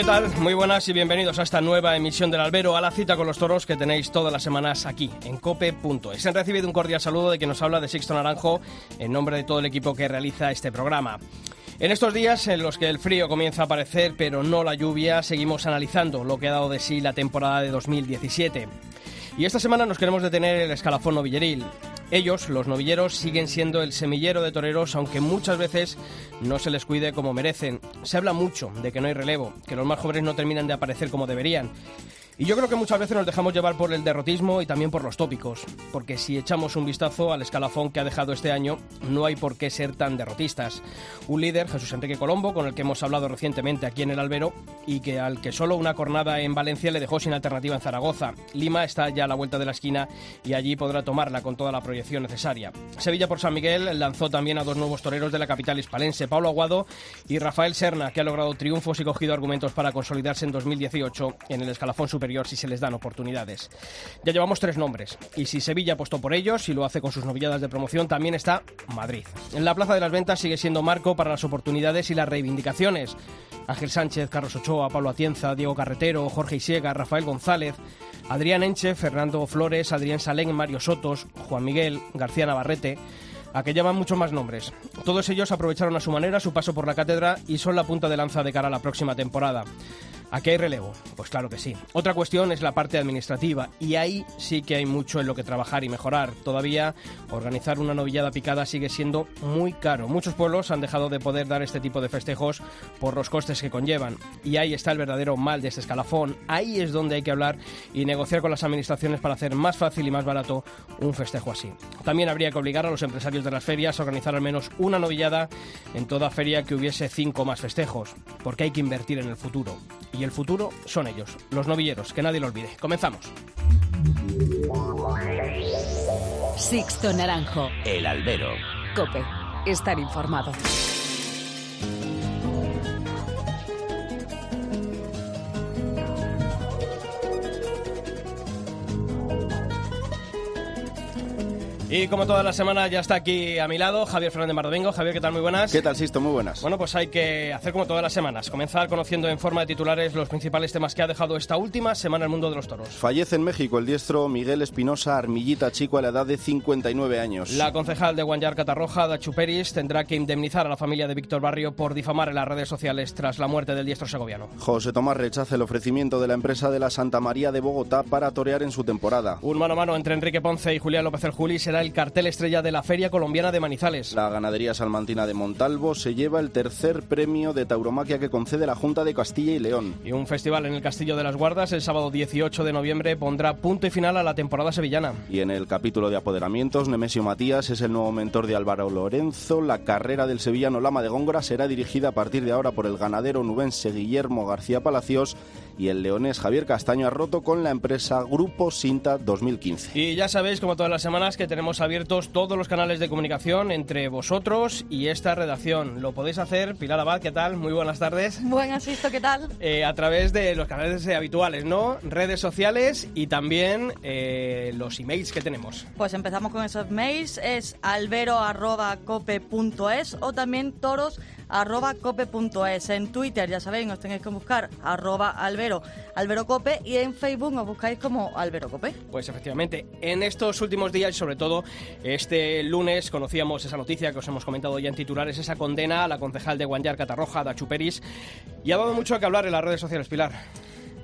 ¿Qué tal? Muy buenas y bienvenidos a esta nueva emisión del Albero, a la cita con los toros que tenéis todas las semanas aquí, en cope.es. Han recibido un cordial saludo de quien nos habla de Sixto Naranjo, en nombre de todo el equipo que realiza este programa. En estos días en los que el frío comienza a aparecer, pero no la lluvia, seguimos analizando lo que ha dado de sí la temporada de 2017. Y esta semana nos queremos detener en el escalafón novilleril. Ellos, los novilleros, siguen siendo el semillero de toreros, aunque muchas veces no se les cuide como merecen. Se habla mucho de que no hay relevo, que los más jóvenes no terminan de aparecer como deberían. Y yo creo que muchas veces nos dejamos llevar por el derrotismo y también por los tópicos, porque si echamos un vistazo al escalafón que ha dejado este año, no hay por qué ser tan derrotistas. Un líder, Jesús Enrique Colombo, con el que hemos hablado recientemente aquí en el Albero, y que al que solo una cornada en Valencia le dejó sin alternativa en Zaragoza. Lima está ya a la vuelta de la esquina y allí podrá tomarla con toda la proyección necesaria. Sevilla por San Miguel lanzó también a dos nuevos toreros de la capital hispalense, Pablo Aguado y Rafael Serna, que ha logrado triunfos y cogido argumentos para consolidarse en 2018 en el escalafón superior si se les dan oportunidades. Ya llevamos tres nombres, y si Sevilla apostó por ellos y lo hace con sus novilladas de promoción, también está Madrid. En la Plaza de las Ventas sigue siendo marco para las oportunidades y las reivindicaciones. Ángel Sánchez, Carlos Ochoa, Pablo Atienza, Diego Carretero, Jorge Isiega, Rafael González, Adrián Enche, Fernando Flores, Adrián Salén, Mario Sotos, Juan Miguel, García Navarrete a que llaman muchos más nombres. Todos ellos aprovecharon a su manera su paso por la cátedra y son la punta de lanza de cara a la próxima temporada. ¿A qué hay relevo? Pues claro que sí. Otra cuestión es la parte administrativa y ahí sí que hay mucho en lo que trabajar y mejorar. Todavía organizar una novillada picada sigue siendo muy caro. Muchos pueblos han dejado de poder dar este tipo de festejos por los costes que conllevan. Y ahí está el verdadero mal de este escalafón. Ahí es donde hay que hablar y negociar con las administraciones para hacer más fácil y más barato un festejo así. También habría que obligar a los empresarios de las ferias a organizar al menos una novillada en toda feria que hubiese cinco más festejos, porque hay que invertir en el futuro el futuro son ellos, los novilleros, que nadie lo olvide. Comenzamos. Sixto Naranjo. El albero. Cope. Estar informado. Y como toda la semana ya está aquí a mi lado Javier Fernández Mardomingo. Javier, ¿qué tal? Muy buenas. ¿Qué tal, Sisto? Muy buenas. Bueno, pues hay que hacer como todas las semanas, comenzar conociendo en forma de titulares los principales temas que ha dejado esta última semana el mundo de los toros. Fallece en México el diestro Miguel Espinosa Armillita Chico a la edad de 59 años. La concejal de Guanyar Catarroja, Dachu Peris, tendrá que indemnizar a la familia de Víctor Barrio por difamar en las redes sociales tras la muerte del diestro segoviano. José Tomás rechaza el ofrecimiento de la empresa de la Santa María de Bogotá para torear en su temporada. Un mano a mano entre Enrique Ponce y Julián López el Juli será el cartel estrella de la Feria Colombiana de Manizales. La ganadería salmantina de Montalvo se lleva el tercer premio de tauromaquia que concede la Junta de Castilla y León. Y un festival en el Castillo de las Guardas el sábado 18 de noviembre pondrá punto y final a la temporada sevillana. Y en el capítulo de apoderamientos, Nemesio Matías es el nuevo mentor de Álvaro Lorenzo. La carrera del sevillano Lama de Góngora será dirigida a partir de ahora por el ganadero nubense Guillermo García Palacios y el leonés Javier Castaño ha roto con la empresa Grupo Sinta 2015. Y ya sabéis, como todas las semanas, que tenemos abiertos todos los canales de comunicación entre vosotros y esta redacción. Lo podéis hacer, Pilar Abad, ¿qué tal? Muy buenas tardes. Buenas, Sisto, ¿qué tal? Eh, a través de los canales habituales, ¿no? Redes sociales y también eh, los emails que tenemos. Pues empezamos con esos mails, es albero.cope.es o también toros arroba cope.es. En Twitter, ya sabéis, os tenéis que buscar arroba albero, alberocope y en Facebook os buscáis como alberocope. Pues efectivamente, en estos últimos días y sobre todo este lunes conocíamos esa noticia que os hemos comentado ya en titulares, esa condena a la concejal de Guanyar Catarroja, Dachu Peris, y ha dado mucho que hablar en las redes sociales, Pilar.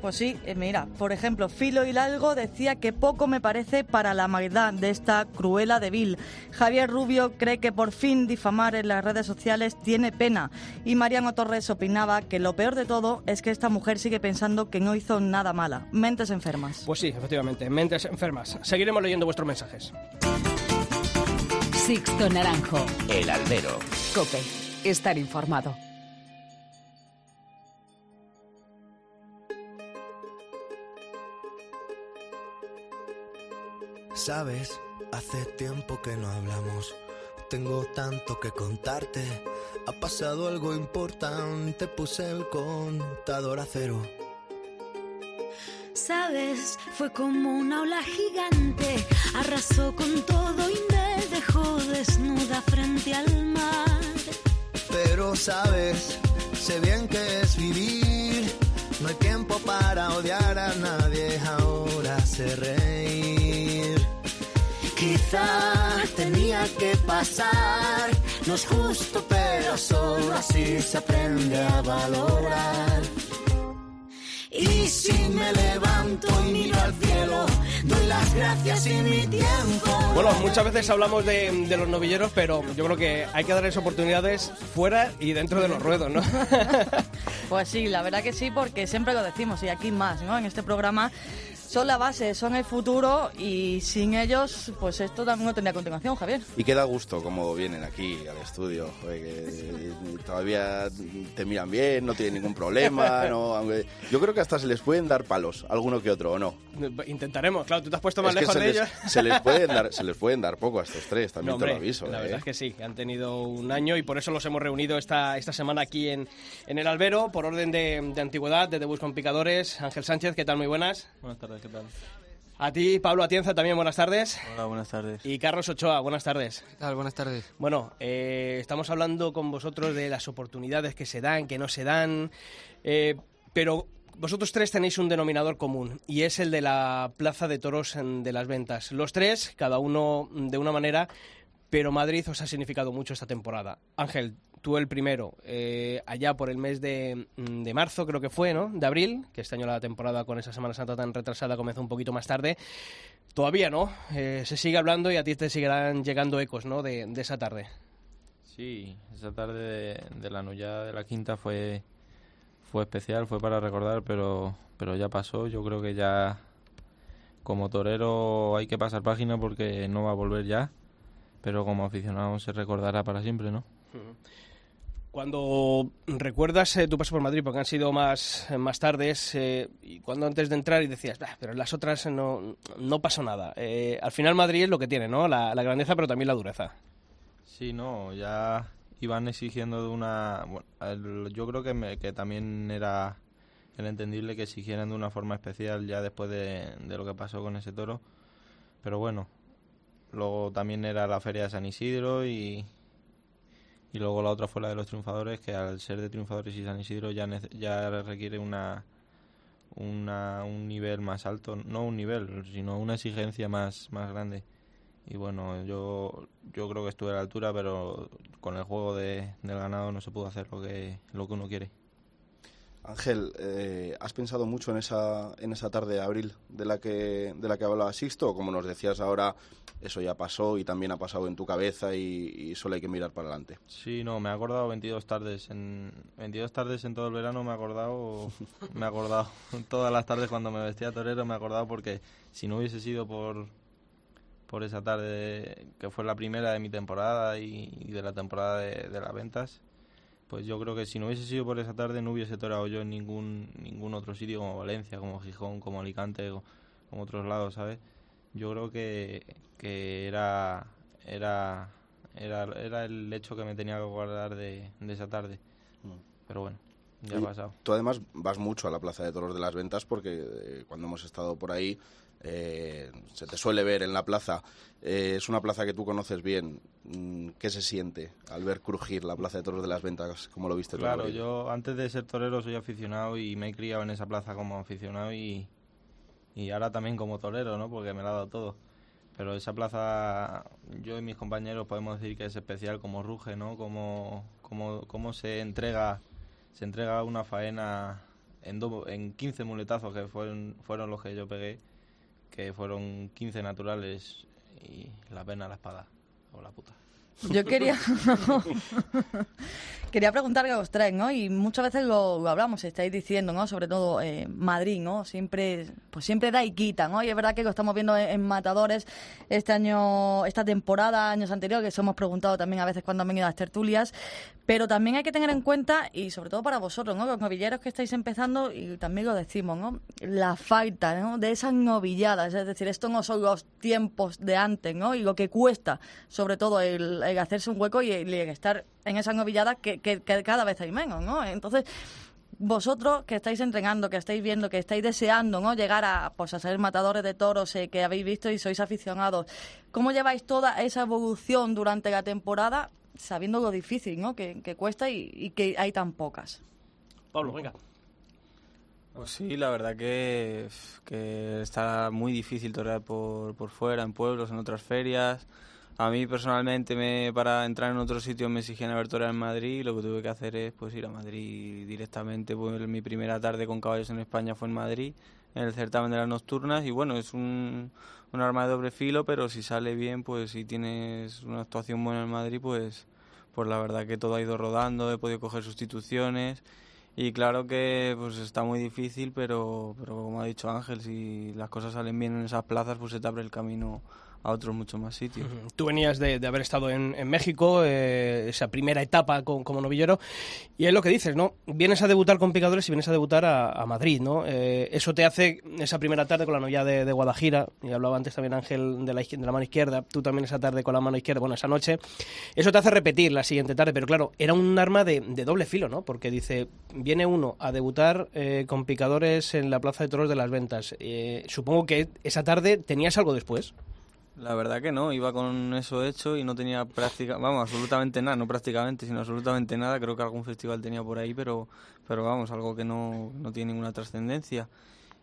Pues sí, eh, mira, por ejemplo, Filo Hidalgo decía que poco me parece para la maldad de esta cruela de Bill. Javier Rubio cree que por fin difamar en las redes sociales tiene pena. Y Mariano Torres opinaba que lo peor de todo es que esta mujer sigue pensando que no hizo nada mala. Mentes enfermas. Pues sí, efectivamente, mentes enfermas. Seguiremos leyendo vuestros mensajes. Sixto Naranjo. El albero. Cope. Estar informado. Sabes, hace tiempo que no hablamos. tengo tanto que contarte. Ha pasado algo importante, puse el contador a cero. Sabes, fue como una ola gigante, arrasó con todo y me dejó desnuda frente al mar. Pero sabes, sé bien que es vivir. No hay tiempo para odiar a nadie, ahora sé reír. Quizá tenía que pasar, no es justo, pero solo así se aprende a valorar. Y si me levanto y miro al cielo, doy las gracias y mi tiempo. Bueno, muchas veces hablamos de, de los novilleros, pero yo creo que hay que darles oportunidades fuera y dentro de los ruedos, ¿no? Pues sí, la verdad que sí, porque siempre lo decimos y aquí más, ¿no? En este programa son la base, son el futuro y sin ellos, pues esto también no tendría continuación, Javier. Y queda gusto como vienen aquí al estudio, joder, que todavía te miran bien, no tienen ningún problema, no, aunque yo creo que hasta se les pueden dar palos, alguno que otro, ¿o no? Intentaremos, claro, tú te has puesto más Es lejos se de les, ellos. se les pueden dar, se les pueden dar poco a estos tres, también No, te lo aviso. La ¿eh? verdad es que sí, han tenido un año y por eso los hemos reunido esta, esta semana aquí en, en el Albero, por orden de, de antigüedad, de debut con picadores. Ángel Sánchez, ¿qué tal? Muy buenas. Buenas tardes, ¿qué tal? A ti, Pablo Atienza, también buenas tardes. Hola, buenas tardes. Y Carlos Ochoa, buenas tardes. ¿Qué tal? Buenas tardes. Bueno, eh, estamos hablando con vosotros de las oportunidades que se dan, que no se dan, eh, pero vosotros tres tenéis un denominador común y es el de la Plaza de Toros en- de las Ventas. Los tres, cada uno de una manera, pero Madrid os ha significado mucho esta temporada. Ángel, tú el primero, eh, allá por el mes de, de marzo creo que fue, ¿no? De abril, que este año la temporada con esa Semana Santa tan retrasada comenzó un poquito más tarde. Todavía no, eh, se sigue hablando y a ti te seguirán llegando ecos, ¿no? De, de esa tarde. Sí, esa tarde de, de la Nulla de la Quinta fue, fue especial, fue para recordar, pero, pero ya pasó. Yo creo que ya como torero hay que pasar página porque no va a volver ya, pero como aficionado se recordará para siempre, ¿no? Cuando recuerdas eh, tu paso por Madrid, porque han sido más, más tardes, eh, y cuando antes de entrar y decías, "Bah, pero en las otras no, no pasó nada. Eh, al final Madrid es lo que tiene, ¿no? La, la grandeza, pero también la dureza. Sí, no, ya iban exigiendo de una... Bueno, el- yo creo que, me- que también era, era entendible que exigieran de una forma especial ya después de, de lo que pasó con ese toro. Pero bueno, luego también era la feria de San Isidro y, y luego la otra fue la de los triunfadores, que al ser de triunfadores y San Isidro ya, ya requiere una, una, un nivel más alto, no un nivel, sino una exigencia más, más grande. Y bueno, yo, yo creo que estuve a la altura, pero con el juego de, del ganado no se pudo hacer lo que, lo que uno quiere. Ángel, eh, ¿has pensado mucho en esa, en esa tarde de abril de la que, de la que hablaba Sixto? Como nos decías ahora, eso ya pasó y también ha pasado en tu cabeza y, solo hay que mirar para adelante. Sí, no, me he acordado 22 tardes. En 22 tardes en todo el verano me he acordado, me he acordado todas las tardes cuando me vestía torero, me he acordado porque si no hubiese sido por, por esa tarde que fue la primera de mi temporada y, de la temporada de las ventas, pues yo creo que si no hubiese sido por esa tarde no hubiese torado yo en ningún, ningún otro sitio como Valencia, como Gijón, como Alicante, o- como otros lados, ¿sabes? Yo creo que, que era, era, era, era el hecho que me tenía que guardar de, de esa tarde. Pero bueno, ya ha pasado. Tú además vas mucho a la Plaza de Toros de las Ventas porque eh, cuando hemos estado por ahí eh, se te suele ver en la plaza. Eh, es una plaza que tú conoces bien. Mm, ¿Qué se siente al ver crujir la Plaza de Toros de las Ventas? como lo viste tú, Claro, yo antes de ser torero soy aficionado y me he criado en esa plaza como aficionado y, y ahora también como torero, ¿no? Porque me lo ha dado todo. Pero esa plaza, yo y mis compañeros podemos decir que es especial como ruge, ¿no? Como, como, como se entrega se entrega una faena en, do- en 15 muletazos que fueron, fueron los que yo pegué, que fueron 15 naturales y la pena la espada o la puta. Yo quería quería preguntarle a los tres, ¿no? Y muchas veces lo, hablamos, estáis diciendo, ¿no? Sobre todo eh, Madrid, ¿no? Siempre, pues siempre da y quita, ¿no? Y es verdad que lo estamos viendo en, Matadores este año, esta temporada, años anteriores, que eso hemos preguntado también a veces cuando han venido las tertulias. Pero también hay que tener en cuenta, y sobre todo para vosotros, ¿no? Los novilleros que estáis empezando, y también lo decimos, ¿no? La falta, ¿no? De esas novilladas, es decir, esto no son los tiempos de antes, ¿no? Y lo que cuesta, sobre todo, el, en hacerse un hueco y, y en estar en esas novilladas que, que- que cada vez hay menos, ¿no? Entonces, vosotros que estáis entrenando, que estáis viendo, que estáis deseando, ¿no? Llegar a, pues, a ser matadores de toros eh, que habéis visto y sois aficionados, ¿cómo lleváis toda esa evolución durante la temporada sabiendo lo difícil, ¿no? Que, que cuesta y, y que hay tan pocas. Pablo, venga. Pues sí, la verdad que, que está muy difícil torear por, por fuera, en pueblos, en otras ferias. A mí personalmente me, para entrar en otro sitio me exigían haber en Madrid y lo que tuve que hacer es pues ir a Madrid directamente. Pues, mi primera tarde con caballos en España fue en Madrid, en el certamen de las nocturnas y bueno, es un, un arma de doble filo, pero si sale bien, pues si tienes una actuación buena en Madrid, pues, pues la verdad que todo ha ido rodando, he podido coger sustituciones y claro que pues está muy difícil, pero, pero como ha dicho Ángel, si las cosas salen bien en esas plazas, pues se te abre el camino a otros muchos más sitios. Tú venías de, de haber estado en, en México, eh, esa primera etapa con- como novillero, y es lo que dices, ¿no? Vienes a debutar con picadores y vienes a debutar a, a Madrid, ¿no? Eh, eso te hace esa primera tarde con la novilla de, de Guadajira, y hablaba antes también Ángel de la, de la mano izquierda, tú también esa tarde con la mano izquierda, bueno, esa noche, eso te hace repetir la siguiente tarde, pero claro, era un arma de, de doble filo, ¿no? Porque dice, viene uno a debutar eh, con picadores en la Plaza de Toros de las Ventas. Eh, supongo que esa tarde tenías algo después. La verdad que no, iba con eso hecho y no tenía práctica, vamos, absolutamente nada, no prácticamente, sino absolutamente nada. Creo que algún festival tenía por ahí, pero, pero vamos, algo que no, no tiene ninguna trascendencia.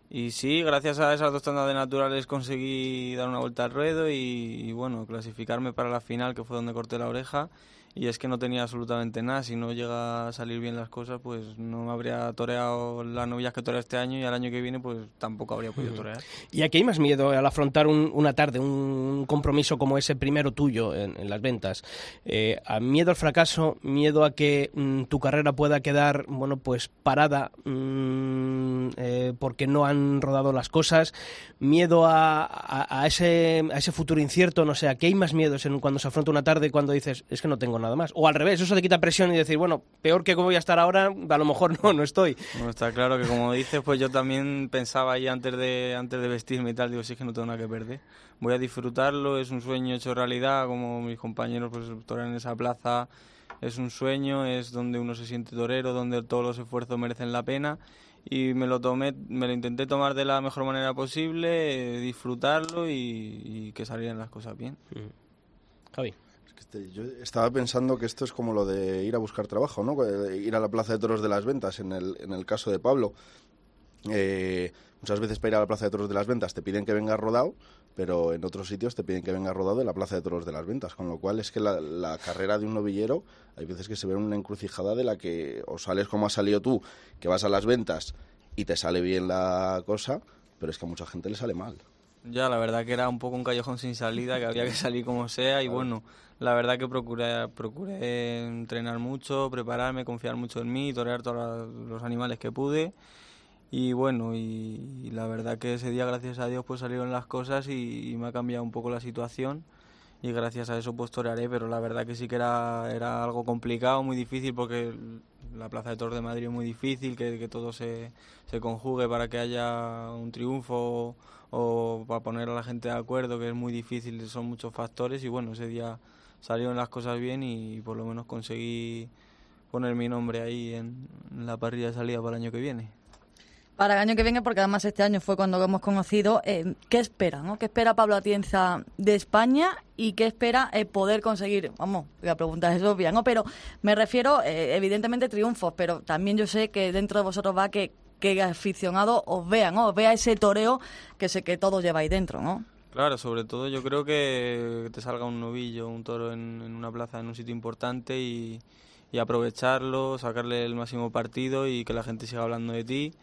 Y sí, gracias a esas dos tandas de naturales conseguí dar una vuelta al ruedo y, y, bueno, clasificarme para la final, que fue donde corté la oreja. Y es que no tenía absolutamente nada. Si no llega a salir bien las cosas, pues no me habría toreado las novillas que toreé este año y al año que viene, pues tampoco habría podido torear. ¿Y aquí hay más miedo al afrontar un- una tarde, un compromiso como ese primero tuyo en, en las ventas? Eh, ¿A miedo al fracaso? ¿Miedo a que mm, tu carrera pueda quedar, bueno, pues parada mm, eh, porque no han rodado las cosas? ¿Miedo a, a- a ese, a ese futuro incierto? No sé, ¿a qué hay más miedos en cuando se afronta una tarde cuando dices, es que no tengo nada más? O al revés, eso te quita presión y decir, bueno, peor que como voy a estar ahora, a lo mejor no, no estoy. Bueno, está claro que como dices, pues yo también pensaba ahí antes de, antes de vestirme y tal, digo, si es que no tengo nada que perder. Voy a disfrutarlo, es un sueño hecho realidad, como mis compañeros pues en esa plaza, es un sueño, es donde uno se siente torero, donde todos los esfuerzos merecen la pena y me lo tomé, me lo intenté tomar de la mejor manera posible, eh, disfrutarlo y, y que salieran las cosas bien. Javi. Este- yo estaba pensando que esto es como lo de ir a buscar trabajo, ¿no? Eh, Ir a la Plaza de Toros de las Ventas, en el, en el caso de Pablo. Eh, muchas veces para ir a la Plaza de Toros de las Ventas te piden que vengas rodado, pero en otros sitios te piden que vengas rodado de la Plaza de Toros de las Ventas, con lo cual es que la, la carrera de un novillero hay veces que se ve en una encrucijada de la que o sales como has salido tú, que vas a las ventas y te sale bien la cosa, pero es que a mucha gente le sale mal. Ya, la verdad que era un poco un callejón sin salida, que había que salir como sea y bueno, la verdad que procuré, procuré entrenar mucho, prepararme, confiar mucho en mí, torear todos los animales que pude. Y bueno, y, y la verdad que ese día, gracias a Dios, pues salieron las cosas y, y me ha cambiado un poco la situación. Y gracias a eso pues torearé, pero la verdad que sí que era, era algo complicado, muy difícil porque la Plaza de Toros de Madrid es muy difícil, que, que todo se, se conjugue para que haya un triunfo o para poner a la gente de acuerdo, que es muy difícil, son muchos factores. Y bueno, ese día salieron las cosas bien y por lo menos conseguí poner mi nombre ahí en, la parrilla de salida para el año que viene. Para el año que viene, porque además este año fue cuando lo hemos conocido, eh, ¿qué espera? ¿no? ¿Qué espera Pablo Atienza de España y qué espera eh, poder conseguir? Vamos, la pregunta es obvia, ¿no? Pero me refiero, eh, evidentemente, triunfos, pero también yo sé que dentro de vosotros va que, que el aficionado os vea, ¿no? Os vea ese toreo que sé que todos lleváis dentro, ¿no? Claro, sobre todo yo creo que te salga un novillo, un toro en, en una plaza, en un sitio importante y, y aprovecharlo, sacarle el máximo partido y que la gente siga hablando de ti.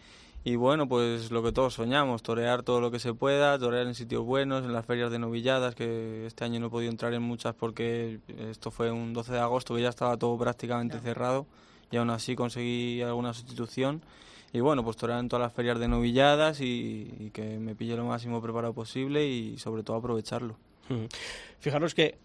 Y bueno, pues lo que todos soñamos, torear todo lo que se pueda, torear en sitios buenos, en las ferias de novilladas, que este año no he podido entrar en muchas porque esto fue un 12 de agosto que ya estaba todo prácticamente cerrado y aún así conseguí alguna sustitución. Y bueno, pues torear en todas las ferias de novilladas y, que me pille lo máximo preparado posible y sobre todo aprovecharlo. Fijaros que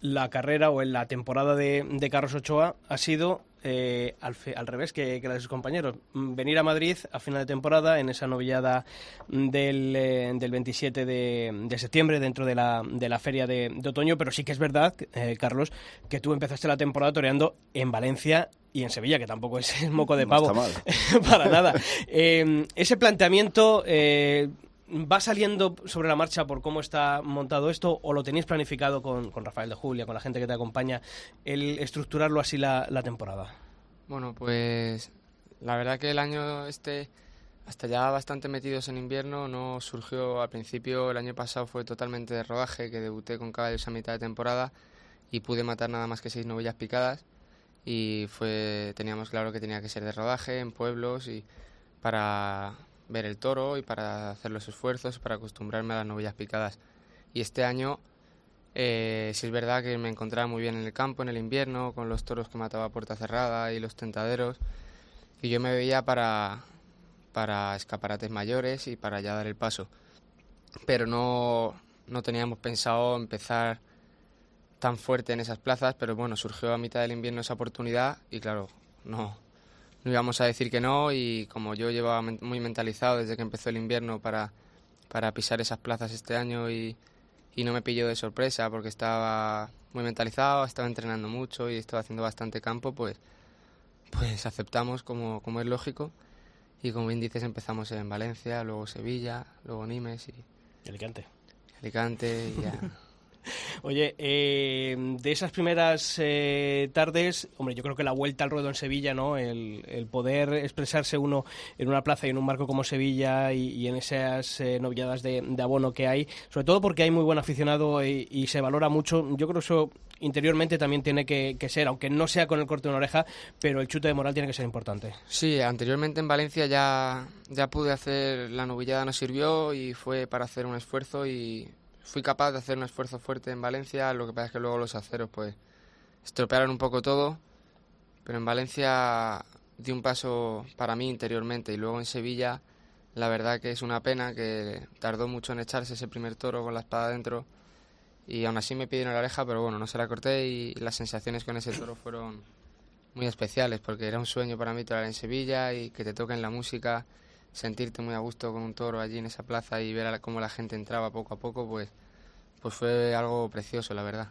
la carrera o en la temporada de, de Carlos Ochoa ha sido eh, al, fe- al revés que, que la de sus compañeros. Mm, Venir a Madrid a final de temporada en esa novillada del, eh, del 27 de, de septiembre dentro de la, de la feria de, de otoño, pero sí que es verdad, eh, Carlos, que tú empezaste la temporada toreando en Valencia y en Sevilla, que tampoco es el moco de No pavo. está mal. Para nada. Eh, ese planteamiento eh, va saliendo sobre la marcha por cómo está montado esto o lo tenéis planificado con, Rafael de Julia, con la gente que te acompaña, el estructurarlo así la, la temporada. Bueno, pues la verdad que el año este, hasta ya bastante metidos en invierno, no surgió al principio, el año pasado fue totalmente de rodaje, que debuté con caballos a mitad de temporada y pude matar nada más que seis novillas picadas y fue teníamos claro que tenía que ser de rodaje en pueblos y para ver el toro y para hacer los esfuerzos para acostumbrarme a las novillas picadas. Y este año eh, sí es verdad que me encontraba muy bien en el campo en el invierno con los toros que mataba a puerta cerrada y los tentaderos. Y yo me veía para para escaparates mayores y para ya dar el paso. Pero no no teníamos pensado empezar tan fuerte en esas plazas, pero bueno, surgió a mitad del invierno esa oportunidad y claro, no, no íbamos a decir que no y como yo llevaba muy mentalizado desde que empezó el invierno para, para pisar esas plazas este año y, y no me pilló de sorpresa porque estaba muy mentalizado, estaba entrenando mucho y estaba haciendo bastante campo, pues, pues aceptamos como, como es lógico y como bien dices empezamos en Valencia, luego Sevilla, luego Nimes y Alicante. Alicante y ya. Oye, eh, de esas primeras eh, tardes, hombre, yo creo que la vuelta al ruedo en Sevilla, ¿no? El, poder expresarse uno en una plaza y en un marco como Sevilla y, en esas eh, novilladas de, abono que hay, sobre todo porque hay muy buen aficionado y, se valora mucho. Yo creo que eso interiormente también tiene que, ser, aunque no sea con el corte de una oreja, pero el chute de moral tiene que ser importante. Sí, anteriormente en Valencia ya, ya pude hacer, la novillada nos sirvió y fue para hacer un esfuerzo y fui capaz de hacer un esfuerzo fuerte en Valencia, lo que pasa es que luego los aceros pues estropearon un poco todo, pero en Valencia di un paso para mí interiormente y luego en Sevilla la verdad que es una pena que tardó mucho en echarse ese primer toro con la espada dentro y aún así me pidieron la oreja, pero bueno, no se la corté y las sensaciones con ese toro fueron muy especiales porque era un sueño para mí torear en Sevilla y que te toquen la música, sentirte muy a gusto con un toro allí en esa plaza y ver cómo la gente entraba poco a poco, pues, pues fue algo precioso, la verdad.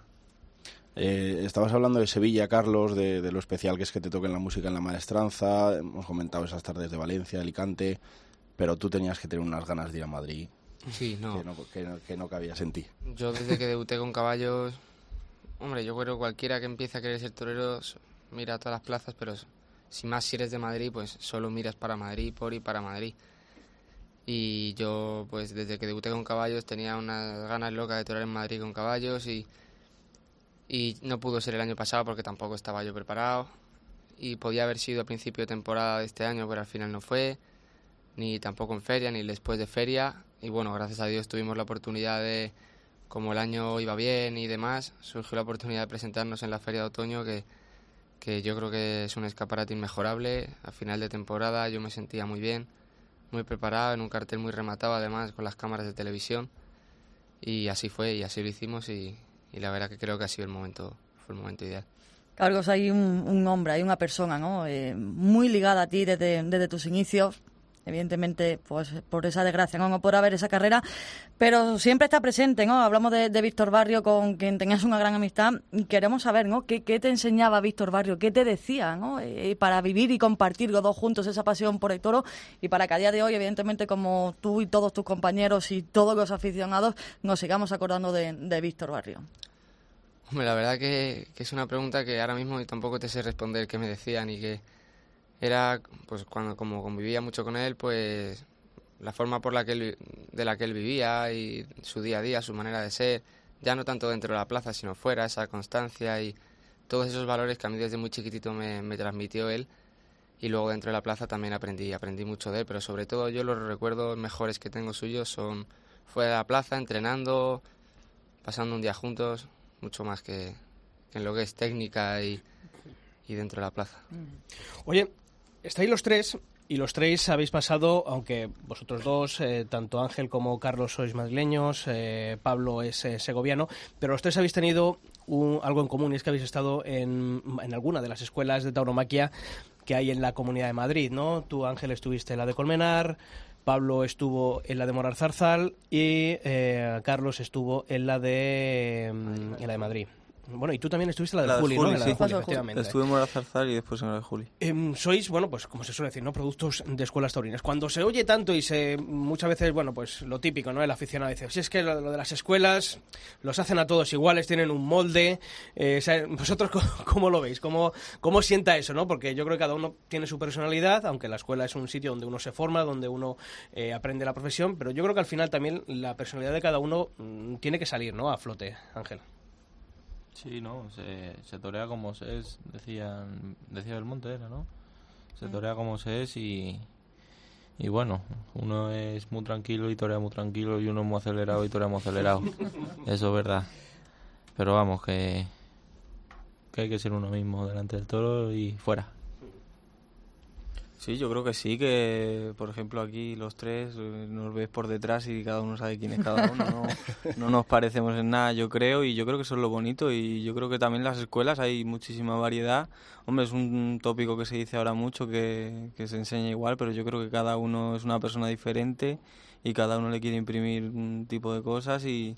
Eh, estabas hablando de Sevilla, Carlos, de, de lo especial que es que te toquen la música en la maestranza. Hemos comentado esas tardes de Valencia, Alicante, pero tú tenías que tener unas ganas de ir a Madrid Sí, no. que, no, que, no, que no cabías en ti. Yo desde que debuté con caballos, hombre, yo creo que cualquiera que empiece a querer ser torero mira a todas las plazas, pero si más si eres de Madrid, pues solo miras para Madrid, por y para Madrid. Y yo, pues desde que debuté con caballos tenía unas ganas locas de torear en Madrid con caballos y, y no pudo ser el año pasado porque tampoco estaba yo preparado. Y podía haber sido a principio de temporada de este año, pero al final no fue, ni tampoco en feria, ni después de feria. Y bueno, gracias a Dios tuvimos la oportunidad de, como el año iba bien y demás, surgió la oportunidad de presentarnos en la feria de otoño que, que yo creo que es un escaparate inmejorable. A final de temporada yo me sentía muy bien, muy preparado, en un cartel muy rematado además con las cámaras de televisión. Y así fue, y así lo hicimos y, y la verdad que creo que ha sido el momento, fue el momento ideal. Carlos, hay un, un hombre, hay una persona, ¿no? Eh, muy ligada a ti desde, desde tus inicios. Evidentemente, pues por esa desgracia, ¿no? no podrá haber esa carrera, pero siempre está presente, ¿no? Hablamos de, Víctor Barrio, con quien tenías una gran amistad, y queremos saber, ¿no? ¿Qué, qué te enseñaba Víctor Barrio? ¿Qué te decía, ¿no? Eh, para vivir y compartir los dos juntos esa pasión por el toro, y para que a día de hoy, evidentemente, como tú y todos tus compañeros y todos los aficionados, nos sigamos acordando de, de Víctor Barrio. La verdad que, que es una pregunta que ahora mismo tampoco te sé responder qué me decían y que era, pues cuando como convivía mucho con él, pues la forma por la que él, de la que él vivía y su día a día, su manera de ser, ya no tanto dentro de la plaza, sino fuera, esa constancia y todos esos valores que a mí desde muy chiquitito me, me transmitió él y luego dentro de la plaza también aprendí, aprendí mucho de él, pero sobre todo yo los recuerdos mejores que tengo suyos son fuera de la plaza, entrenando, pasando un día juntos, mucho más que, que en lo que es técnica y, y dentro de la plaza. Oye, estáis los tres y los tres habéis pasado, aunque vosotros dos, eh, tanto Ángel como Carlos sois madrileños, eh, Pablo es eh, segoviano, pero los tres habéis tenido un- algo en común y es que habéis estado en, alguna de las escuelas de tauromaquia que hay en la Comunidad de Madrid, ¿no? Tú, Ángel, estuviste en la de Colmenar, Pablo estuvo en la de Morar Zarzal y eh, Carlos estuvo en la de, mm, en la de Madrid. Bueno, y tú también estuviste en la de La de Juli, Juli, ¿no? En la de. Juli, efectivamente. Estuvimos a Zarzal y después en la de Juli. Em, sois, bueno, pues como se suele decir, ¿no? Productos de escuelas taurinas. Cuando se oye tanto y se muchas veces, bueno, pues lo típico, ¿no? El aficionado dice, si es que lo, lo de las escuelas los hacen a todos iguales, tienen un molde. eh, o sea, ¿Vosotros cómo, cómo lo veis? ¿Cómo, ¿Cómo sienta eso, no? Porque yo creo que cada uno tiene su personalidad, aunque la escuela es un sitio donde uno se forma, donde uno eh, aprende la profesión, pero yo creo que al final también la personalidad de cada uno mm, tiene que salir, ¿no? A flote, Ángel. Sí, no, se, se torea como se es, decían, decía Belmonte era, ¿no? Se torea como se es y, y bueno, uno es muy tranquilo y torea muy tranquilo y uno es muy acelerado y torea muy acelerado. Eso es verdad. Pero vamos, que, que hay que ser uno mismo delante del toro y fuera. Sí, yo creo que sí, que por ejemplo aquí los tres eh, nos ves por detrás y cada uno sabe quién es cada uno. No, no nos parecemos en nada, yo creo, y yo creo que eso es lo bonito. Y yo creo que también en las escuelas hay muchísima variedad. Hombre, es un tópico que se dice ahora mucho, que, que se enseña igual, pero yo creo que cada uno es una persona diferente y cada uno le quiere imprimir un tipo de cosas y,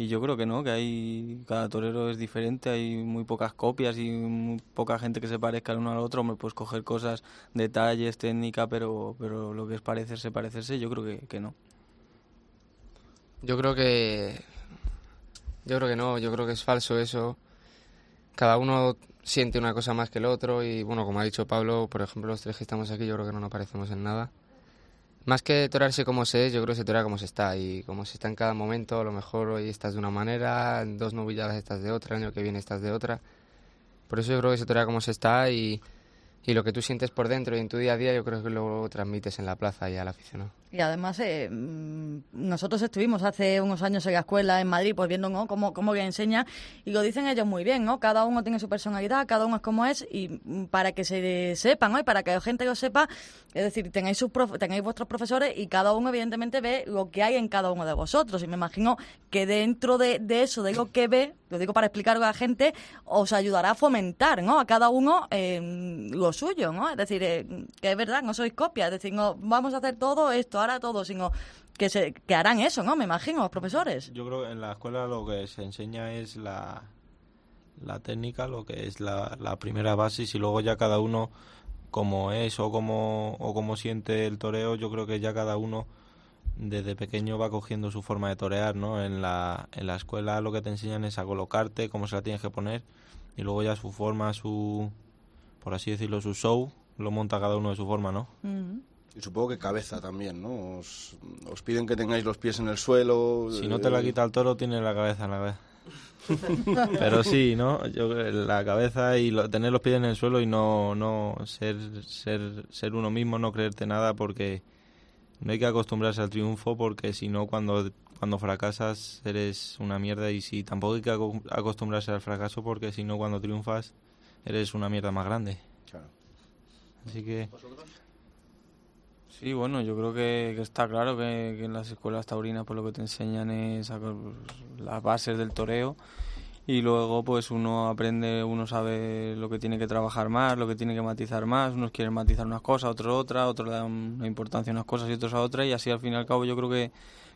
y yo creo que no, que hay cada torero es diferente, hay muy pocas copias y muy poca gente que se parezca el uno al otro. Hombre, puedes coger cosas, detalles, técnica, pero, pero lo que es parecerse, parecerse, yo creo que, que no. Yo creo que. Yo creo que no, yo creo que es falso eso. Cada uno siente una cosa más que el otro y, bueno, como ha dicho Pablo, por ejemplo, los tres que estamos aquí, yo creo que no nos parecemos en nada. Más que torarse como se es, yo creo que se torea como se está y como se está en cada momento, a lo mejor hoy estás de una manera, dos novilladas estás de otra, el año que viene estás de otra. Por eso yo creo que se torea como se está y, y lo que tú sientes por dentro y en tu día a día yo creo que lo transmites en la plaza y al aficionado. Y además, eh, mm, nosotros estuvimos hace unos años en la escuela en Madrid, pues viendo ¿no? cómo, cómo que enseña, y lo dicen ellos muy bien, ¿no? Cada uno tiene su personalidad, cada uno es como es, y mm, para que se sepa, ¿no? Y para que la gente lo sepa, es decir, tengáis, sus prof- tengáis vuestros profesores y cada uno, evidentemente, ve lo que hay en cada uno de vosotros. Y me imagino que dentro de, de eso, de lo que ve, lo digo para explicarlo a la gente, os ayudará a fomentar, ¿no? A cada uno eh, lo suyo, ¿no? Es decir, eh, que es verdad, no sois copias, es decir, no, vamos a hacer todo esto, ahora todo, sino que, se, que harán eso, ¿no? Me imagino, los profesores. Yo creo que en la escuela lo que se enseña es la, la técnica, lo que es la, la primera base, y luego ya cada uno como es o como, o como siente el toreo, yo creo que ya cada uno desde pequeño va cogiendo su forma de torear, ¿no? En la, en la escuela lo que te enseñan es a colocarte, cómo se la tienes que poner, y luego ya su forma, su, por así decirlo, su show, lo monta cada uno de su forma, ¿no? Y supongo que cabeza también, ¿no? Os, os piden que tengáis los pies en el suelo. Si no te la eh, quita el toro, tiene la cabeza en la cabeza. Pero sí, ¿no? Yo, la cabeza y lo- tener los pies en el suelo y no, no ser, ser, ser uno mismo, no creerte nada, porque no hay que acostumbrarse al triunfo, porque si no, cuando, cuando fracasas eres una mierda. Y si tampoco hay que aco- acostumbrarse al fracaso, porque si no, cuando triunfas eres una mierda más grande. Claro. Así que. Sí, bueno, yo creo que, está claro que, que en las escuelas taurinas pues lo que te enseñan es a- las bases del toreo y luego pues uno aprende, uno sabe lo que tiene que trabajar más, lo que tiene que matizar más, unos quieren matizar unas cosas, otros otras, otros le dan una importancia a unas cosas y otros a otras y así al fin y al cabo yo creo que,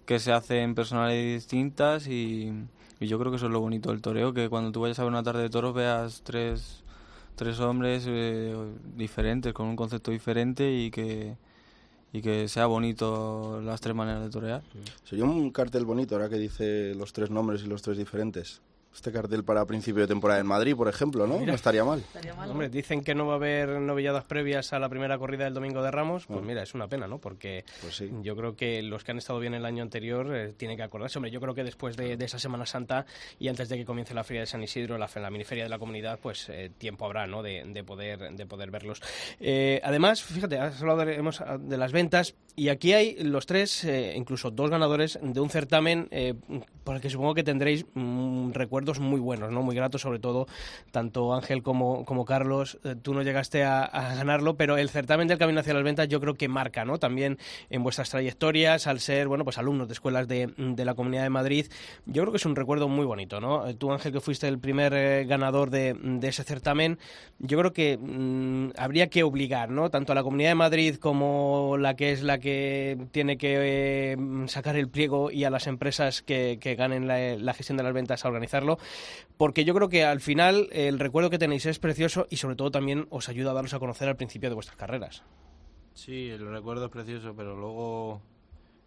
que se hacen personalidades distintas y, y yo creo que eso es lo bonito del toreo, que cuando tú vayas a ver una tarde de toros veas tres, tres hombres eh, diferentes, con un concepto diferente y que y que sea bonito las tres maneras de torear. Sería un cartel bonito ahora que dice los tres nombres y los tres diferentes. Este cartel para principio de temporada en Madrid, por ejemplo, ¿no? Mira. No estaría mal. Hombre, dicen que no va a haber novilladas previas a la primera corrida del Domingo de Ramos. Pues Ah. mira, es una pena, ¿no? Porque Pues sí. yo creo que los que han estado bien el año anterior eh, tienen que acordarse. Hombre, yo creo que después de, de esa Semana Santa y antes de que comience la Feria de San Isidro, la, fe- la miniferia de la comunidad, pues eh, tiempo habrá, ¿no? De, de poder, de poder verlos. Eh, además, fíjate, has hablado de, hemos- de las ventas y aquí hay los tres, eh, incluso dos ganadores de un certamen eh, por el que supongo que tendréis muy buenos, ¿no? Muy gratos, sobre todo, tanto Ángel como, Carlos. Eh, tú no llegaste a, ganarlo, pero el certamen del Camino hacia las Ventas yo creo que marca, ¿no? También en vuestras trayectorias, al ser, bueno, pues alumnos de escuelas de, la Comunidad de Madrid, yo creo que es un recuerdo muy bonito, ¿no? Eh, tú, Ángel, que fuiste el primer eh, ganador de, ese certamen, yo creo que mm, habría que obligar, ¿no? Tanto a la Comunidad de Madrid como la que es la que tiene que sacar el pliego y a las empresas que, ganen la, gestión de las ventas a organizarlo, porque yo creo que al final el recuerdo que tenéis es precioso y sobre todo también os ayuda a daros a conocer al principio de vuestras carreras. Sí, el recuerdo es precioso, pero luego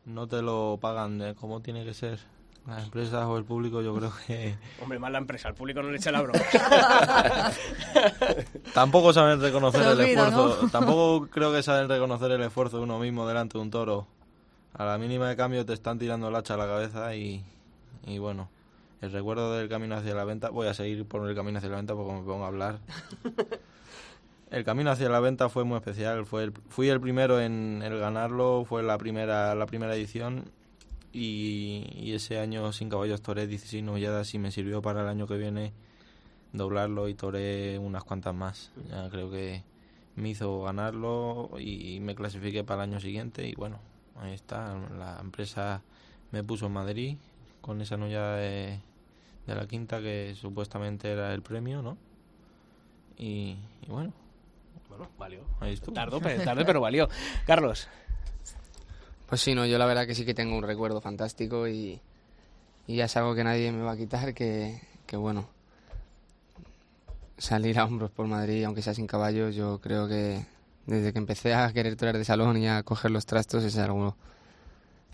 no te lo pagan de cómo tiene que ser. Las empresas o el público yo creo que... Hombre, más la empresa, al público no le echa la broma. tampoco saben reconocer el esfuerzo, ¿no? tampoco creo que saben reconocer el esfuerzo de uno mismo delante de un toro. A la mínima de cambio te están tirando el hacha a la cabeza y, y bueno, el recuerdo del camino hacia la venta, voy a seguir por el camino hacia la venta porque me pongo a hablar. El camino hacia la venta fue muy especial. Fue el, fui el primero en el ganarlo, fue la primera, la primera edición y, y ese año sin caballos toré 16 novilladas y me sirvió para el año que viene doblarlo y toré unas cuantas más. Ya creo que me hizo ganarlo y me clasifiqué para el año siguiente y bueno, ahí está. La empresa me puso en Madrid con esa novillada de, de la quinta que supuestamente era el premio, ¿no? Y, y bueno, bueno, valió. Tardó, pero, tarde, pero valió. Carlos. Pues sí, no, yo la verdad que sí que tengo un recuerdo fantástico y, y es algo que nadie me va a quitar, que, que bueno, salir a hombros por Madrid, aunque sea sin caballos, yo creo que desde que empecé a querer torear de salón y a coger los trastos es algo,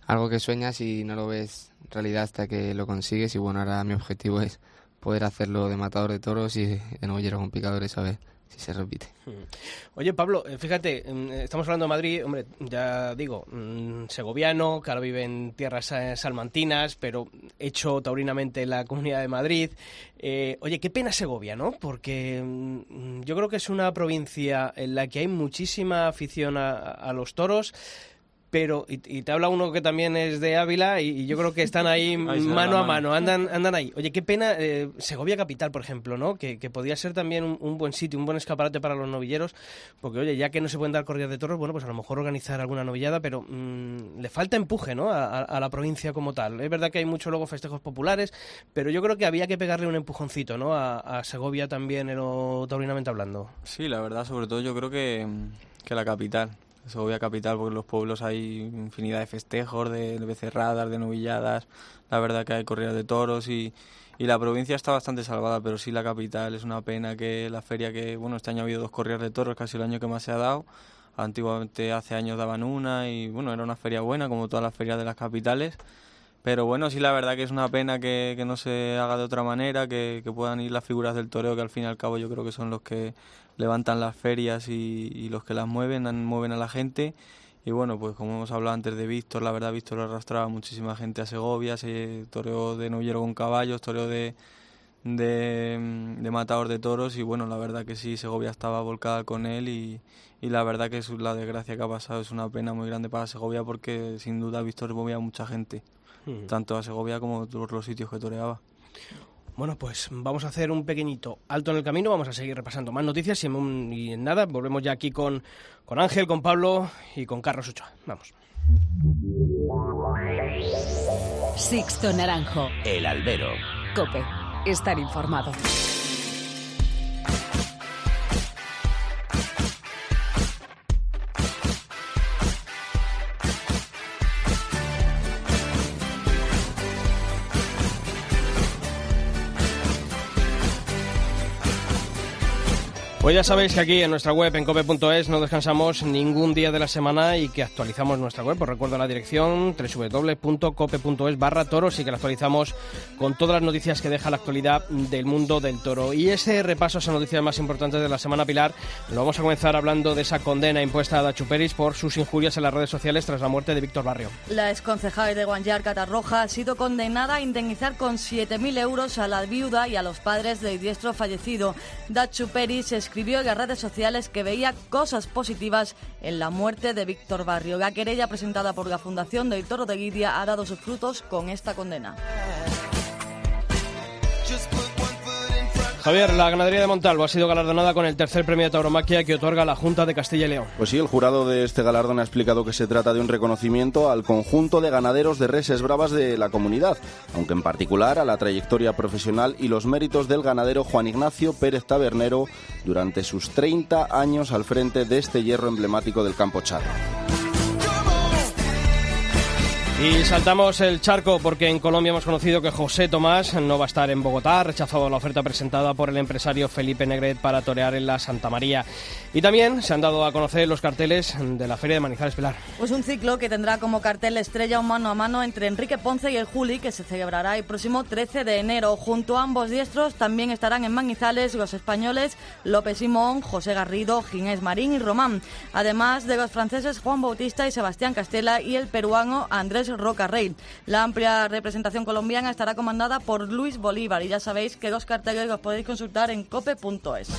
algo que sueñas y no lo ves realidad hasta que lo consigues y bueno, ahora mi objetivo es poder hacerlo de matador de toros y de novillero con picadores, a ver si se repite. Oye, Pablo, fíjate, estamos hablando de Madrid, hombre, ya digo, segoviano, que ahora vive en tierras salmantinas, pero hecho taurinamente en la Comunidad de Madrid. Eh, oye, qué pena Segovia, ¿no? Porque yo creo que es una provincia en la que hay muchísima afición a los toros pero y, y, te habla uno que también es de Ávila y, y yo creo que están ahí, ahí mano a mano, andan, andan ahí. Oye, qué pena, eh, Segovia Capital, por ejemplo, ¿no? Que, que podría ser también un, un, buen sitio, un buen escaparate para los novilleros, porque oye, ya que no se pueden dar corridas de toros, bueno, pues a lo mejor organizar alguna novillada, pero mmm, le falta empuje, ¿no? A, a, la provincia como tal. Es verdad que hay muchos luego festejos populares, pero yo creo que había que pegarle un empujoncito, ¿no? A, a Segovia también, en lo taurinamente hablando. Sí, la verdad, sobre todo yo creo que, que la capital. Segovia capital, porque en los pueblos hay infinidad de festejos, de, becerradas, de novilladas, la verdad que hay corridas de toros y, y, la provincia está bastante salvada, pero sí la capital. Es una pena que la feria que, bueno, este año ha habido dos corridas de toros, casi el año que más se ha dado, antiguamente hace años daban una y bueno, era una feria buena como todas las ferias de las capitales. Pero bueno, sí la verdad que es una pena que, que no se haga de otra manera, que, que, puedan ir las figuras del toreo, que al fin y al cabo yo creo que son los que levantan las ferias y, y los que las mueven, mueven a la gente. Y bueno, pues como hemos hablado antes de Víctor, la verdad Víctor arrastraba muchísima gente a Segovia, se toreó de novillero con caballos, toreó de, de, de, matador de toros y bueno, la verdad que sí, Segovia estaba volcada con él y, y la verdad que es la desgracia que ha pasado es una pena muy grande para Segovia porque sin duda Víctor movía a mucha gente, tanto a Segovia como a todos los sitios que toreaba. Bueno, pues vamos a hacer un pequeñito alto en el camino, vamos a seguir repasando más noticias y en, un, y en nada volvemos ya aquí con, con Ángel, con Pablo y con Carlos Ochoa. Vamos. Sixto Naranjo. El albero. Cope. Estar informado. Pues ya sabéis que aquí en nuestra web, en cope.es, no descansamos ningún día de la semana y que actualizamos nuestra web. Os recuerdo la dirección www.cope.es barra toros y que la actualizamos con todas las noticias que deja la actualidad del mundo del toro. Y ese repaso a esas noticias más importantes de la semana, Pilar, lo vamos a comenzar hablando de esa condena impuesta a Dachuperis por sus injurias en las redes sociales tras la muerte de Víctor Barrio. La exconcejal de Guanyar, Catarroja, ha sido condenada a indemnizar con 7.000 euros a la viuda y a los padres del diestro fallecido. Dachuperis es escribió en las redes sociales que veía cosas positivas en la muerte de Víctor Barrio. La querella presentada por la Fundación del Toro de Guidia ha dado sus frutos con esta condena. Javier, la ganadería de Montalvo ha sido galardonada con el tercer premio de tauromaquia que otorga la Junta de Castilla y León. Pues sí, el jurado de este galardón ha explicado que se trata de un reconocimiento al conjunto de ganaderos de reses bravas de la comunidad, aunque en particular a la trayectoria profesional y los méritos del ganadero Juan Ignacio Pérez Tabernero durante sus 30 años al frente de este hierro emblemático del campo charro. Y saltamos el charco porque en Colombia hemos conocido que José Tomás no va a estar en Bogotá, ha rechazado la oferta presentada por el empresario Felipe Negret para torear en la Santa María. Y también se han dado a conocer los carteles de la Feria de Manizales Pilar. Pues un ciclo que tendrá como cartel estrella un mano a mano entre Enrique Ponce y el Juli, que se celebrará el próximo 13 de enero. Junto a ambos diestros también estarán en Manizales los españoles López Simón, José Garrido, Ginés Marín y Román, además de los franceses Juan Bautista y Sebastián Castela y el peruano Andrés Roca Rey. La amplia representación colombiana estará comandada por Luis Bolívar y ya sabéis que los carteles los podéis consultar en cope.es.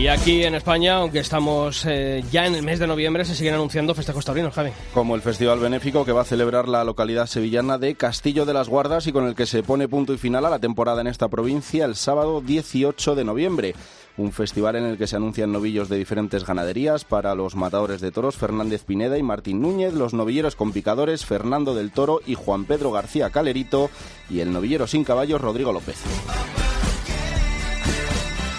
Y aquí en España, aunque estamos eh, ya en el mes de noviembre, se siguen anunciando festejos taurinos, Javi. Como el festival benéfico que va a celebrar la localidad sevillana de Castillo de las Guardas y con el que se pone punto y final a la temporada en esta provincia el sábado 18 de noviembre un festival en el que se anuncian novillos de diferentes ganaderías para los matadores de toros Fernández Pineda y Martín Núñez, los novilleros con picadores Fernando del Toro y Juan Pedro García Calerito y el novillero sin caballos Rodrigo López.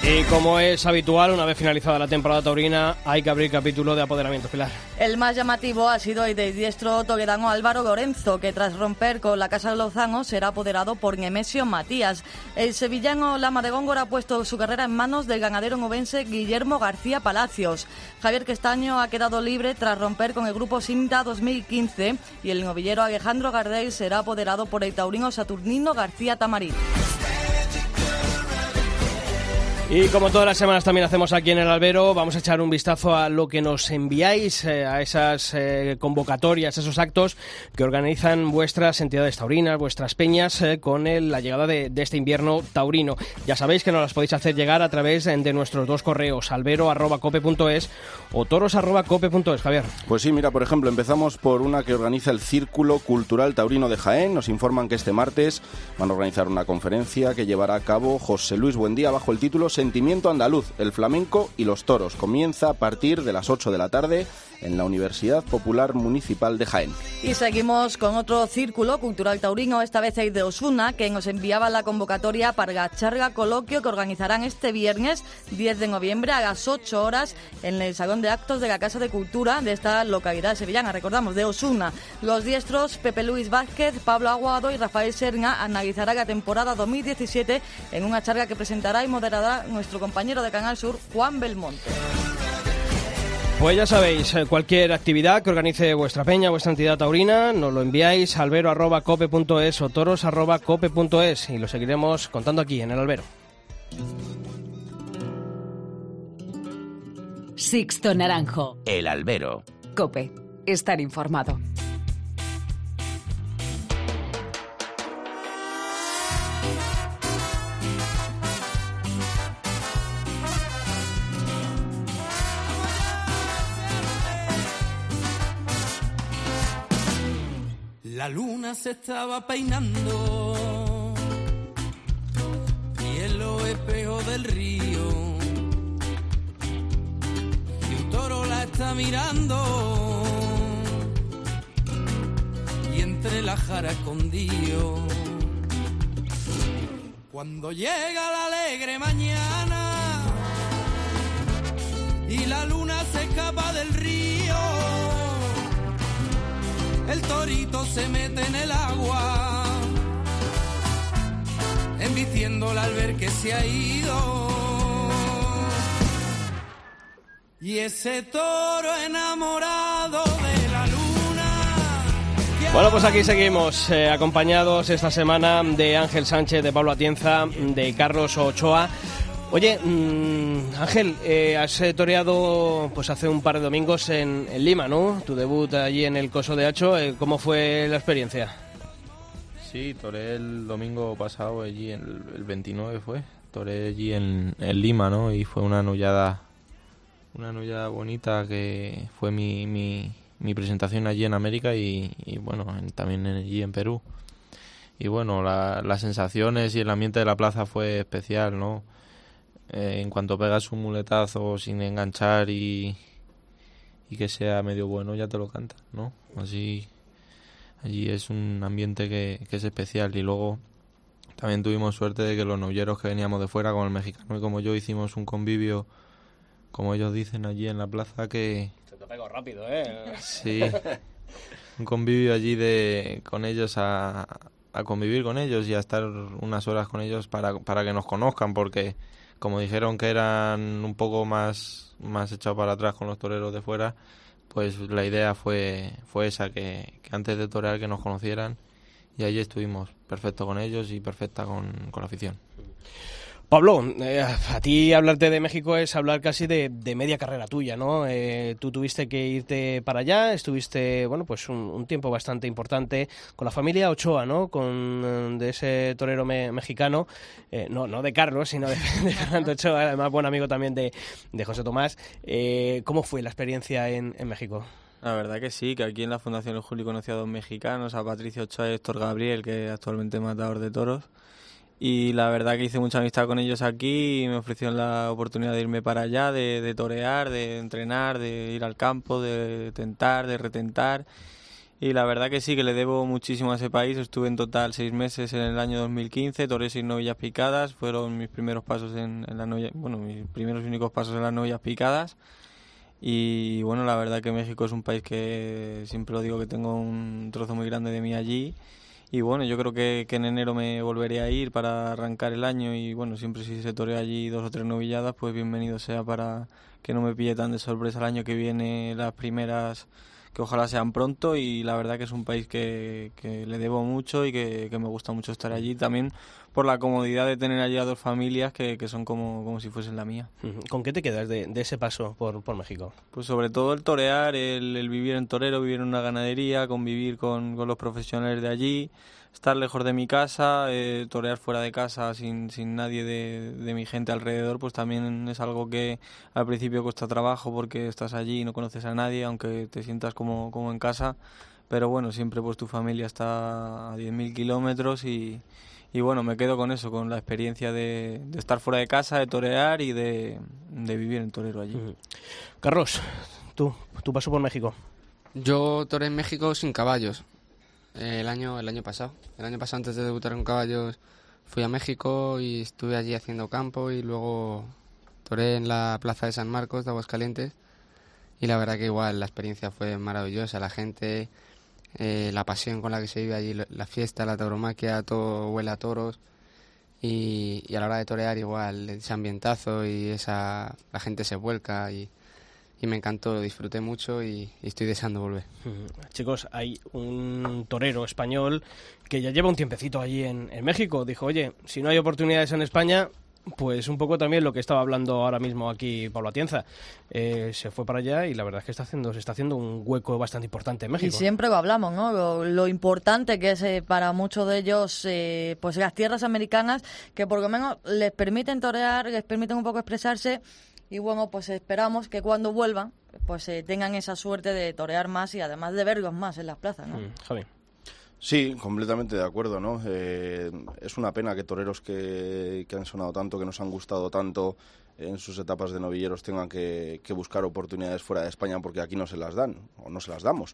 Y como es habitual, una vez finalizada la temporada taurina, hay que abrir capítulo de apoderamiento, Pilar. El más llamativo ha sido el de diestro toledano Álvaro Lorenzo, que tras romper con la Casa de Lozano será apoderado por Nemesio Matías. El sevillano Lama de Góngora ha puesto su carrera en manos del ganadero novense Guillermo García Palacios. Javier Questaño ha quedado libre tras romper con el grupo Sinta 2015 y el novillero Alejandro Gardel será apoderado por el taurino Saturnino García Tamarín. Y como todas las semanas también hacemos aquí en el albero, vamos a echar un vistazo a lo que nos enviáis, eh, a esas eh, convocatorias, esos actos que organizan vuestras entidades taurinas, vuestras peñas, eh, con el- la llegada de, de este invierno taurino. Ya sabéis que nos las podéis hacer llegar a través de nuestros dos correos, albero.cope.es o toros.cope.es, Javier. Pues sí, mira, por ejemplo, empezamos por una que organiza el Círculo Cultural Taurino de Jaén. Nos informan que este martes van a organizar una conferencia que llevará a cabo José Luis Buendía bajo el título Sentimiento Andaluz, el flamenco y los toros. Comienza a partir de las 8 de la tarde en la Universidad Popular Municipal de Jaén. Y seguimos con otro círculo cultural taurino, esta vez de Osuna, que nos enviaba la convocatoria para la charla coloquio que organizarán este viernes 10 de noviembre a las 8 horas en el Salón de Actos de la Casa de Cultura de esta localidad sevillana, recordamos, de Osuna. Los diestros Pepe Luis Vázquez, Pablo Aguado y Rafael Serna analizará la temporada 2017 en una charla que presentará y moderará nuestro compañero de Canal Sur, Juan Belmonte. Pues ya sabéis, eh, cualquier actividad que organice vuestra peña, vuestra entidad taurina, nos lo enviáis a albero.cope.es o toros.cope.es y lo seguiremos contando aquí en el albero. Sixto Naranjo. El albero. Cope. Estar informado. La luna se estaba peinando y en los espejos del río y un toro la está mirando y entre la jara escondido. Cuando llega la alegre mañana y la luna se escapa del río el torito se mete en el agua, embistiéndola al ver que se ha ido. Y ese toro enamorado de la luna. Bueno, pues aquí seguimos, eh, acompañados esta semana de Ángel Sánchez, de Pablo Atienza, de Carlos Ochoa. Oye, mm, Ángel, eh, has eh, toreado pues hace un par de domingos en, en Lima, ¿no? Tu debut allí en el Coso de Hacho, eh, ¿cómo fue la experiencia? Sí, toré el domingo pasado allí, el, el 29 fue. Toré allí en, Lima, ¿no? Y fue una nullada, una nullada bonita que fue mi, mi, mi presentación allí en América y, bueno, en- también allí en Perú. Y bueno, la- las sensaciones y el ambiente de la plaza fue especial, ¿no? Eh, en cuanto pegas un muletazo sin enganchar y, y que sea medio bueno, ya te lo canta, ¿no? Así, allí es un ambiente que, que es especial. Y luego también tuvimos suerte de que los novilleros que veníamos de fuera, como el mexicano y como yo, hicimos un convivio, como ellos dicen allí en la plaza, que, Se te pegó rápido, ¿eh? Sí. Un convivio allí de con ellos a, a convivir con ellos y a estar unas horas con ellos para, para que nos conozcan, porque como dijeron que eran un poco más, más echados para atrás con los toreros de fuera, pues la idea fue, fue esa, que, que antes de torear que nos conocieran y allí estuvimos perfecto con ellos y perfecta con, con la afición. Pablo, eh, a ti hablarte de México es hablar casi de, media carrera tuya, ¿no? Eh, tú tuviste que irte para allá, estuviste, bueno, pues un, tiempo bastante importante con la familia Ochoa, ¿no? Con eh, de ese torero me- mexicano, eh, no, no de Carlos, sino de, de Fernando Ochoa, además buen amigo también de, José Tomás. ¿Cómo fue la experiencia en, en México? La verdad que sí, que aquí en la Fundación El Juli conocí a dos mexicanos, a Patricio Ochoa y Héctor Gabriel, que es actualmente matador de toros. Y la verdad que hice mucha amistad con ellos aquí y me ofrecieron la oportunidad de irme para allá, de, de torear, de entrenar, de ir al campo, de tentar, de retentar. Y la verdad que sí, que le debo muchísimo a ese país. Estuve en total seis meses en el año 2015, toré seis novillas picadas. Fueron mis primeros pasos en, bueno, mis primeros y únicos pasos en las novillas picadas. Y bueno, la verdad que México es un país que siempre lo digo que tengo un trozo muy grande de mí allí. Y bueno, yo creo que, que en enero me volveré a ir para arrancar el año y bueno, siempre si se torea allí dos o tres novilladas, pues bienvenido sea para que no me pille tan de sorpresa el año que viene las primeras, que ojalá sean pronto y la verdad que es un país que, que le debo mucho y que, que me gusta mucho estar allí. También por la comodidad de tener allí a dos familias que, que son como, como si fuesen la mía. ¿Con qué te quedas de, de ese paso por, por México? Pues sobre todo el torear, el, el vivir en torero, vivir en una ganadería, convivir con, con los profesionales de allí, estar lejos de mi casa, eh, torear fuera de casa sin, sin nadie de, de mi gente alrededor, pues también es algo que al principio cuesta trabajo porque estás allí y no conoces a nadie, aunque te sientas como, como en casa. Pero bueno, siempre pues tu familia está a 10.000 kilómetros y, y bueno, me quedo con eso, con la experiencia de, de estar fuera de casa, de torear y de, de vivir en torero allí. Carlos, tú, tu paso por México. Yo toré en México sin caballos. eh, El año, el año pasado. El año pasado, antes de debutar con caballos, fui a México y estuve allí haciendo campo y luego toré en la plaza de San Marcos de Aguascalientes. Y la verdad que igual la experiencia fue maravillosa. La gente, eh, la pasión con la que se vive allí, la fiesta, la tauromaquia, todo huele a toros. Y, a la hora de torear igual ese ambientazo y esa la gente se vuelca y, y me encantó, disfruté mucho y, y estoy deseando volver. Chicos, hay un torero español que ya lleva un tiempecito allí en, en México. Dijo, oye, si no hay oportunidades en España, pues un poco también lo que estaba hablando ahora mismo aquí Pablo Atienza. Eh, se fue para allá y la verdad es que está haciendo, se está haciendo un hueco bastante importante en Y México. siempre lo hablamos, ¿no? Lo, lo importante que es eh, para muchos de ellos, eh, pues las tierras americanas, que por lo menos les permiten torear, les permiten un poco expresarse. Y bueno, pues esperamos que cuando vuelvan, pues eh, tengan esa suerte de torear más y además de verlos más en las plazas, ¿no? Mm, Javi. Sí, completamente de acuerdo, ¿no? Eh, es una pena que toreros que, que han sonado tanto, que nos han gustado tanto en sus etapas de novilleros tengan que, que buscar oportunidades fuera de España porque aquí no se las dan o no se las damos.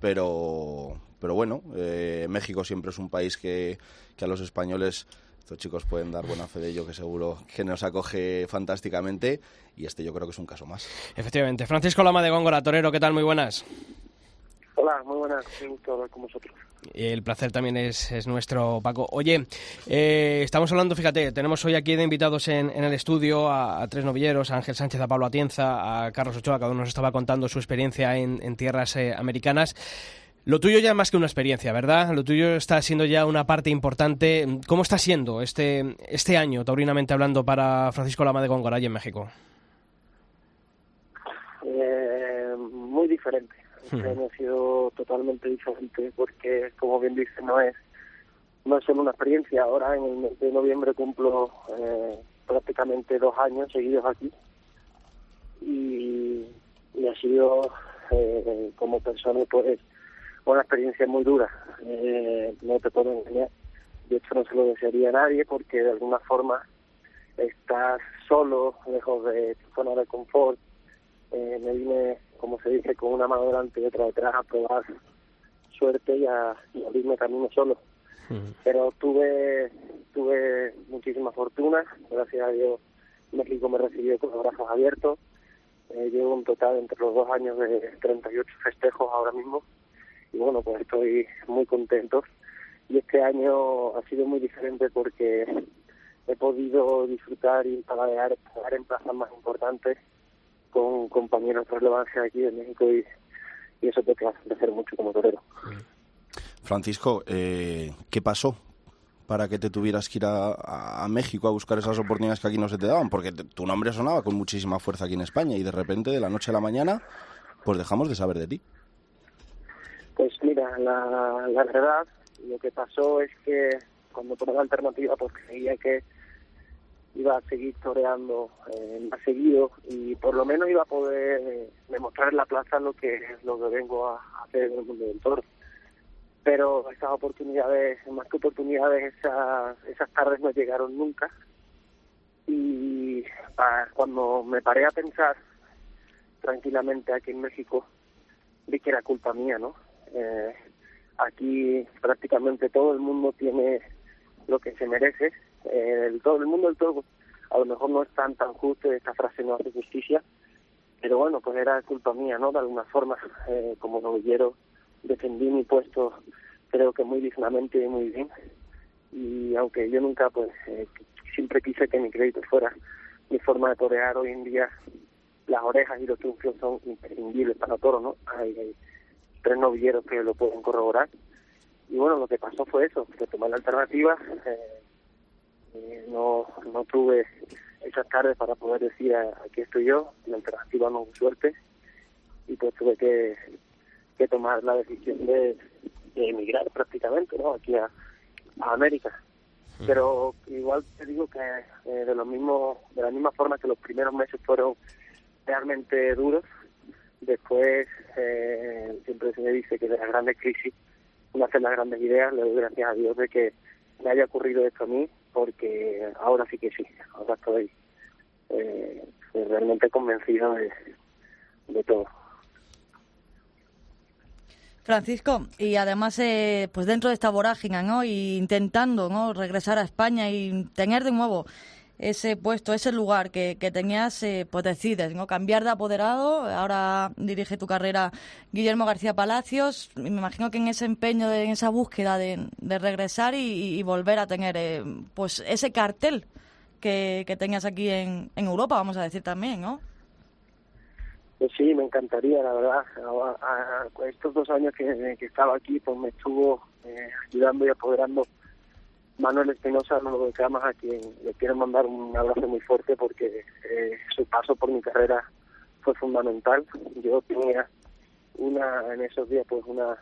Pero, pero bueno, eh, México siempre es un país que, que a los españoles, estos chicos pueden dar buena fe de ello, que seguro que nos acoge fantásticamente y este yo creo que es un caso más. Efectivamente. Francisco Lama de Góngora, torero, ¿qué tal? Muy buenas. Hola, muy buenas, un gusto hablar con vosotros. El placer también es, es nuestro, Paco. Oye, eh, estamos hablando, fíjate, tenemos hoy aquí de invitados en, en el estudio a, a tres novilleros, a Ángel Sánchez, a Pablo Atienza, a Carlos Ochoa, cada uno nos estaba contando su experiencia en, en tierras eh, americanas. Lo tuyo ya es más que una experiencia, ¿verdad? Lo tuyo está siendo ya una parte importante. ¿Cómo está siendo este, este año, taurinamente hablando, para Francisco Lama de Góngora en México? Eh, muy diferente. Este Hmm. año ha sido totalmente diferente porque, como bien dice, no es no es solo una experiencia. Ahora en el mes de noviembre cumplo eh, prácticamente dos años seguidos aquí y, y ha sido eh, como persona pues una experiencia muy dura. Eh, no te puedo engañar. De hecho no se lo desearía a nadie porque de alguna forma estás solo, lejos de tu zona de confort. Eh, me vine, como se dice, con una mano delante y otra detrás a probar suerte y a, y abrirme camino solo. Pero tuve tuve muchísima fortuna. Gracias a Dios México me recibió con los brazos abiertos. Eh, llevo un total entre los dos años de 38 festejos ahora mismo. Y bueno pues estoy muy contento. Y este año ha sido muy diferente porque he podido disfrutar y estar en plazas más importantes con compañeros de relevancia aquí de México y, y eso te hace crecer mucho como torero. Francisco, eh, ¿qué pasó para que te tuvieras que ir a, a, México a buscar esas oportunidades que aquí no se te daban? Porque te, tu nombre sonaba con muchísima fuerza aquí en España y de repente, de la noche a la mañana, pues dejamos de saber de ti. Pues mira, la, la verdad, lo que pasó es que cuando tomé la alternativa, pues creía que iba a seguir toreando eh, seguido y por lo menos iba a poder eh, demostrar en la plaza lo que lo que vengo a hacer en el mundo del toro pero esas oportunidades, más que oportunidades, esas, esas tardes no llegaron nunca. Y para, cuando me paré a pensar tranquilamente aquí en México, vi que era culpa mía, ¿no? Eh, aquí prácticamente todo el mundo tiene lo que se merece. Eh, el, todo el mundo del todo, a lo mejor no es tan tan justo, esta frase no hace justicia, pero bueno, pues era culpa mía, ¿no? De alguna forma, eh, como novillero defendí mi puesto creo que muy dignamente y muy bien y aunque yo nunca pues eh, siempre quise que mi crédito fuera mi forma de torear hoy en día las orejas y los trunfos son imprescindibles para toros no hay, hay, tres novilleros que lo pueden corroborar y bueno lo que pasó fue eso que tomé la alternativa eh, eh, no no tuve esas tardes para poder decir aquí estoy yo la alternativa no suerte. Y pues tuve que que tomar la decisión de, de emigrar prácticamente no aquí a, a América. Pero igual te digo que eh, de lo mismo de la misma forma que los primeros meses fueron realmente duros después eh, siempre se me dice que de las grandes crisis nacen las grandes ideas le doy gracias a Dios de que me haya ocurrido esto a mí porque ahora sí que sí ahora estoy eh, realmente convencido de, todo Francisco, y además, eh, pues dentro de esta vorágine, ¿no? Y intentando, ¿no? Regresar a España y tener de nuevo ese puesto, ese lugar que, que tenías, eh, pues decides, ¿no? Cambiar de apoderado, ahora dirige tu carrera Guillermo García Palacios, me imagino que en ese empeño, de, en esa búsqueda de, regresar y, volver a tener, eh, pues ese cartel que, que tenías aquí en, en Europa, vamos a decir también, ¿no? Pues sí, me encantaría, la verdad. A, estos dos años que, que, estaba aquí, pues me estuvo eh, ayudando y apoderando Manuel Espinosa, no lo que más a quien le quiero mandar un abrazo muy fuerte porque eh, su paso por mi carrera fue fundamental. Yo tenía una, en esos días, pues una,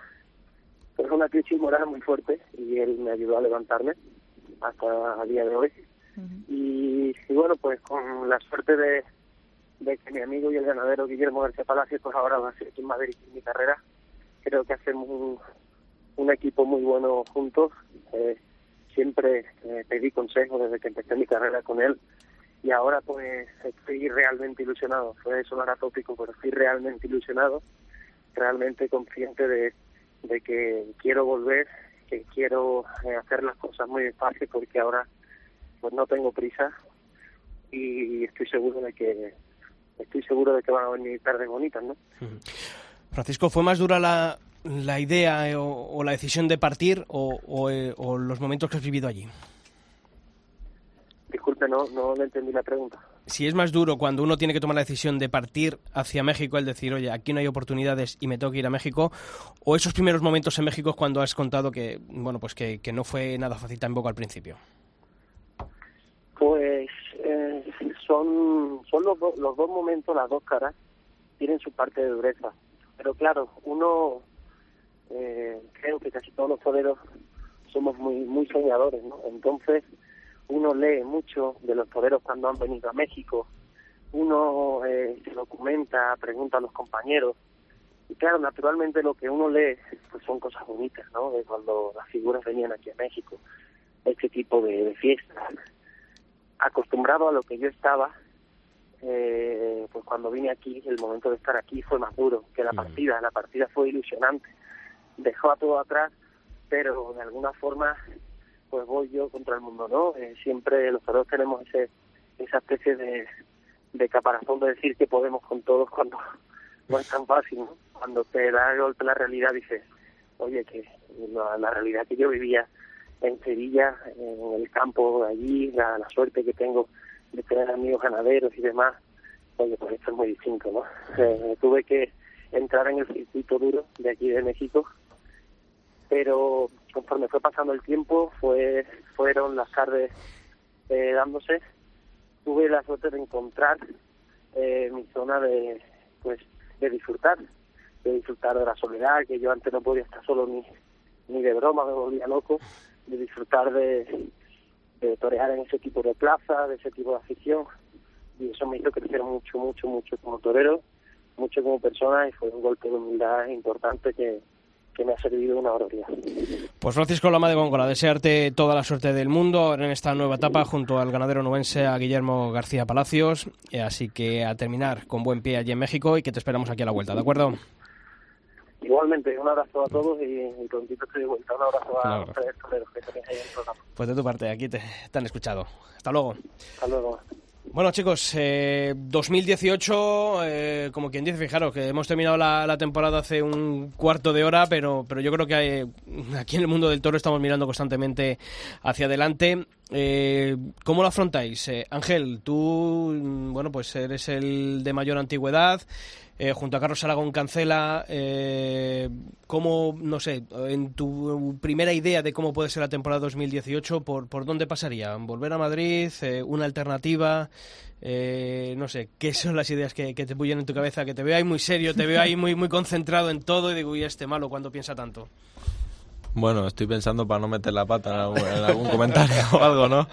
pues una crisis moral muy fuerte y él me ayudó a levantarme hasta el día de hoy. Uh -huh. y, y bueno, pues con la suerte de de que mi amigo y el ganadero Guillermo García Palacio pues ahora va a ser quien va a dirigir mi carrera. Creo que hacemos un, un equipo muy bueno juntos. Eh, siempre eh, pedí consejos desde que empecé mi carrera con él y ahora pues estoy realmente ilusionado. Puede sonar atópico, pero estoy realmente ilusionado, realmente consciente de, de que quiero volver, que quiero eh, hacer las cosas muy despacio porque ahora pues no tengo prisa y estoy seguro de que estoy seguro de que van a venir tardes bonitas, ¿no? Francisco, ¿fue más dura la, la idea eh, o, o, la decisión de partir o, o, eh, o, los momentos que has vivido allí? Disculpe, no, no le entendí la pregunta. Si es más duro cuando uno tiene que tomar la decisión de partir hacia México, el decir, oye, aquí no hay oportunidades y me tengo que ir a México, o esos primeros momentos en México es cuando has contado que, bueno, pues que, que no fue nada fácil tampoco al principio. Pues eh, son, son los, do, los dos momentos, las dos caras, tienen su parte de dureza. Pero claro, uno, eh, creo que casi todos los toreros somos muy muy soñadores, ¿no? Entonces uno lee mucho de los toreros cuando han venido a México, uno eh, se documenta, pregunta a los compañeros y claro, naturalmente lo que uno lee pues son cosas bonitas, ¿no? De cuando las figuras venían aquí a México, este tipo de, de fiestas. Acostumbrado a lo que yo estaba, eh, pues cuando vine aquí, el momento de estar aquí fue más duro que la partida. La partida fue ilusionante, dejó a todo atrás, pero de alguna forma, pues voy yo contra el mundo, ¿no? Eh, siempre los toreros tenemos ese esa especie de, de caparazón de decir que podemos con todos cuando no es tan fácil, ¿no? Cuando te da el golpe la realidad dices, oye, que la, la realidad que yo vivía en Sevilla, en el campo de allí, la, la suerte que tengo de tener amigos ganaderos y demás, oye, pues esto es muy distinto, ¿no? Eh, tuve que entrar en el circuito duro de aquí de México, pero conforme fue pasando el tiempo, fue fueron las tardes eh, dándose, tuve la suerte de encontrar eh, mi zona de, pues, de disfrutar, de disfrutar de la soledad, que yo antes no podía estar solo ni, ni de broma, me volvía loco, de disfrutar de, de torear en ese tipo de plaza, de ese tipo de afición, y eso me hizo crecer mucho, mucho, mucho como torero, mucho como persona, y fue un golpe de humildad importante que, que me ha servido una barbaridad. Pues Francisco Lama de Góngora, desearte toda la suerte del mundo en esta nueva etapa junto al ganadero nubense a Guillermo García Palacios. Eh, Así que a terminar con buen pie allí en México y que te esperamos aquí a la vuelta, ¿de acuerdo? Igualmente, un abrazo a todos y, y prontito estoy de vuelta. Un abrazo a Claro. los tres toreros que tenéis ahí en el programa. Pues de tu parte, aquí te, te han escuchado. Hasta luego. Hasta luego. Bueno, chicos, eh, 2018, eh, como quien dice, fijaros que hemos terminado la, temporada hace un cuarto de hora, pero, pero yo creo que aquí en el mundo del toro estamos mirando constantemente hacia adelante. Eh, ¿Cómo lo afrontáis? Eh, Ángel, tú, mm, bueno, pues eres el de mayor antigüedad. Eh, junto a Carlos Aragón Cancela, eh, ¿cómo, no sé, en tu primera idea de cómo puede ser la temporada 2018, por, por dónde pasaría? ¿Volver a Madrid? Eh, ¿Una alternativa? Eh, no sé, ¿qué son las ideas que, te bullen en tu cabeza? Que te veo ahí muy serio, te veo ahí muy, muy concentrado en todo y digo, uy, este malo, cuando piensa tanto? Bueno, estoy pensando para no meter la pata en algún comentario o algo, ¿no?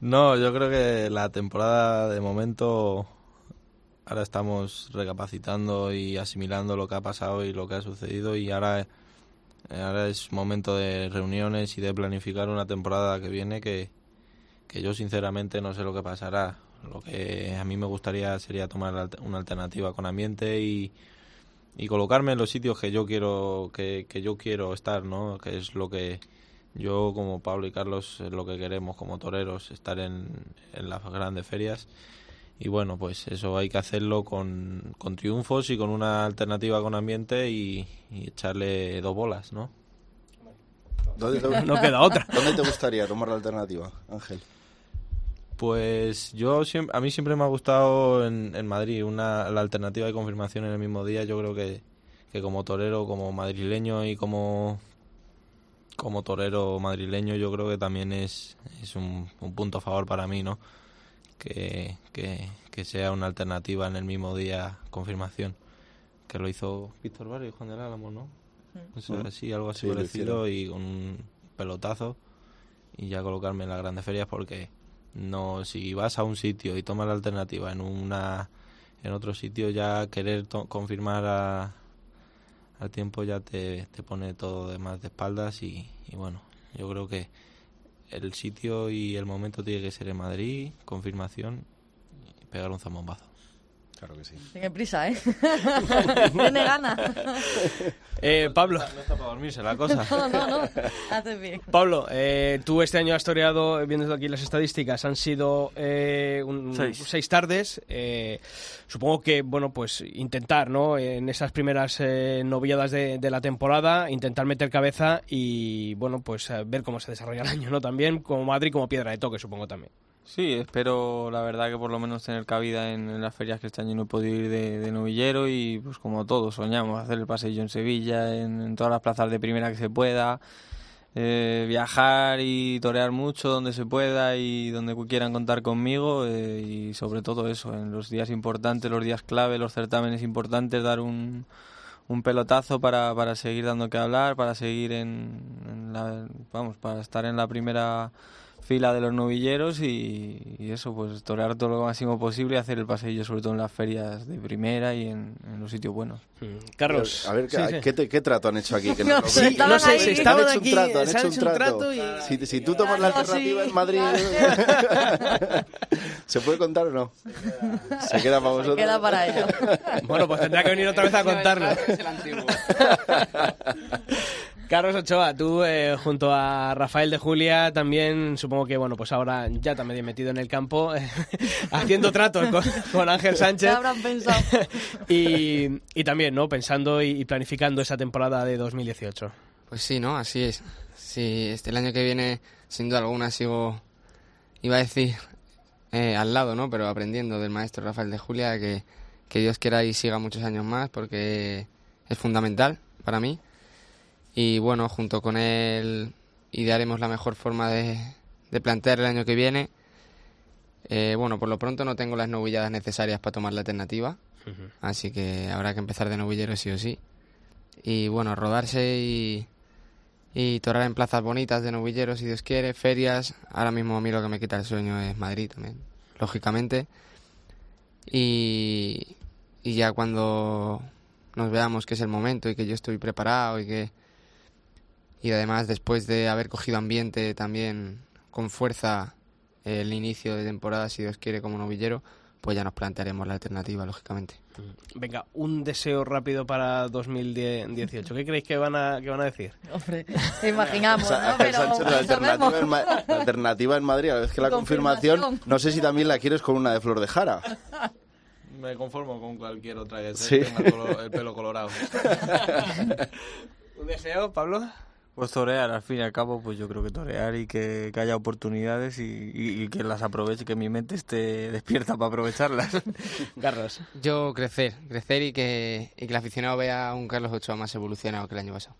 No, yo creo que la temporada de momento ahora estamos recapacitando y asimilando lo que ha pasado y lo que ha sucedido y ahora, ahora es momento de reuniones y de planificar una temporada que viene que, que yo sinceramente no sé lo que pasará. Lo que a mí me gustaría sería tomar una alternativa con ambiente y, y colocarme en los sitios que yo quiero que, que yo quiero estar, ¿no? Que es lo que yo como Pablo y Carlos es lo que queremos como toreros, estar en, en las grandes ferias. Y bueno, pues eso hay que hacerlo con, con triunfos y con una alternativa con ambiente y, y echarle dos bolas, ¿no? ¿Dónde te- No queda otra. ¿Dónde te gustaría tomar la alternativa, Ángel? Pues yo siempre, a mí siempre me ha gustado en, en Madrid una, la alternativa de confirmación en el mismo día. Yo creo que, que como torero, como madrileño y como, como torero madrileño, yo creo que también es, es un, un punto a favor para mí, ¿no? Que, que, que sea una alternativa en el mismo día confirmación. Que lo hizo Víctor Barrio y Juan del Álamo, ¿no? Eso, Mm. así, algo así Sí, parecido y con un pelotazo y ya colocarme en las grandes ferias porque no si vas a un sitio y tomas la alternativa en una en otro sitio ya querer to- confirmar a- al tiempo ya te, te pone todo de más de espaldas y, y bueno yo creo que el sitio y el momento tiene que ser en Madrid confirmación pegar un zambombazo Claro que sí. Tiene prisa, ¿eh? Tiene ganas. Eh, Pablo. no está para dormirse la cosa No, no, no. Haces bien. Pablo, eh, tú este año has toreado, viendo aquí las estadísticas, han sido eh, un- Seis. seis tardes. eh, supongo que, bueno, pues intentar, ¿no? En esas primeras eh, novilladas de, de la temporada, intentar meter cabeza y, bueno, pues eh, ver cómo se desarrolla el año, ¿no? También como Madrid, como piedra de toque, supongo también. Sí, espero la verdad que por lo menos tener cabida en, en las ferias que este año no he podido ir de, novillero y pues como todos soñamos hacer el paseillo en Sevilla, en, todas las plazas de primera que se pueda, eh, viajar y torear mucho donde se pueda y donde quieran contar conmigo eh, y sobre todo eso, en los días importantes, los días clave, los certámenes importantes, dar un, un pelotazo para, para seguir dando que hablar, para seguir en, en la, vamos, para estar en la primera fila de los novilleros y, y eso, pues torear todo lo máximo posible y hacer el paseillo sobre todo en las ferias de primera y en, en los sitios buenos. Carlos. A ver, ¿qué, Sí, sí. ¿qué, te- qué trato han hecho aquí? Que No veo. estaban No sé, se estaban han hecho aquí, un trato, han se hecho un trato. trato y- Si, si tú tomas la alternativa en Madrid, ¿se puede contar o no? Se queda para vosotros. queda para ellos. Bueno, pues tendrá que venir otra vez a contarlo. Carlos Ochoa, tú eh, junto a Rafael de Julia también supongo que bueno pues ahora ya medio metido en el campo eh, haciendo tratos con, con Ángel ¿Qué Sánchez habrán pensado? y, y también no pensando y, y planificando esa temporada de 2018. Pues sí, ¿no? Así es. Sí, este el año que viene, sin duda alguna, sigo, iba a decir, eh, al lado, ¿no? Pero aprendiendo del maestro Rafael de Julia, que, que Dios quiera y siga muchos años más, porque es fundamental para mí. Y bueno, junto con él idearemos la mejor forma de, de plantear el año que viene. Eh, bueno, por lo pronto no tengo las novilladas necesarias para tomar la alternativa, así que habrá que empezar de novillero sí o sí. Y bueno, rodarse y, y torar en plazas bonitas de novilleros si Dios quiere, ferias. Ahora mismo a mí lo que me quita el sueño es Madrid también, lógicamente. Y, y ya cuando nos veamos que es el momento y que yo estoy preparado y que y además después de haber cogido ambiente también con fuerza el inicio de temporada si Dios quiere como novillero pues ya nos plantearemos la alternativa lógicamente Venga, un deseo rápido para 2018. ¿Qué creéis que van a, que van a decir? Hombre, imaginamos, O sea, ¿no? Ángel Pero Sánchez, la alternativa, en Ma- la alternativa en Madrid, a la vez que la confirmación, Confirmación. no sé si también la quieres con una de flor de jara. Me conformo con cualquier otra que Sí. tenga el pelo colorado. ¿Un deseo, Pablo? Pues torear, al fin y al cabo, pues yo creo que torear y que, que haya oportunidades y, y- y que las aproveche, que mi mente esté despierta para aprovecharlas. Carlos. yo crecer crecer y que, y que el aficionado vea a un Carlos Ochoa más evolucionado que el año pasado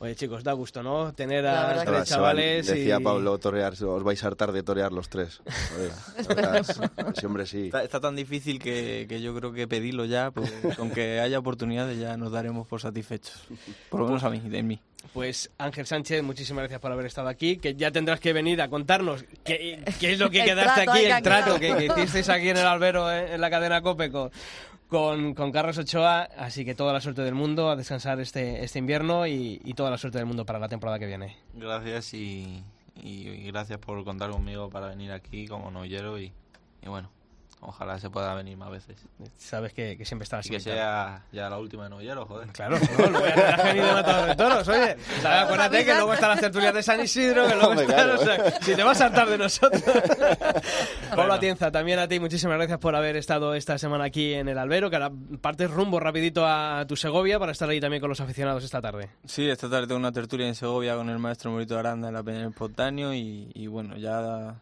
Oye, chicos, da gusto, ¿no? Tener a verdad tres chavales decía y... Pablo torear, os vais a hartar de torear los tres. Sí, hombre, sí. Está, está tan difícil que, que yo creo que pedirlo ya, pues con que haya oportunidades ya nos daremos por satisfechos. Por lo menos a mí, de mí. Pues Ángel Sánchez, muchísimas gracias por haber estado aquí, que ya tendrás que venir a contarnos qué, qué es lo que quedaste trato aquí, el trato que, que hicisteis aquí en el albero, eh, en la cadena COPE con, con, con Carlos Ochoa, así que toda la suerte del mundo a descansar este, este invierno y, y toda la suerte del mundo para la temporada que viene. Gracias y, y- y gracias por contar conmigo para venir aquí como novillero y, y bueno, ojalá se pueda venir más veces. Sabes que, que siempre estás Y que sea ya la última de novillero, joder. Claro, no, luego ya tendrás que venir de matador de toros, oye. Sea, acuérdate que luego están las tertulias de San Isidro, que luego están, claro. o sea, si te vas a hartar de nosotros. Pablo Atienza, también a ti muchísimas gracias por haber estado esta semana aquí en el Albero, que ahora partes rumbo rapidito a tu Segovia para estar ahí también con los aficionados esta tarde. Sí, esta tarde tengo una tertulia en Segovia con el maestro Morito Aranda en la Peña del Espontáneo y, y bueno, ya,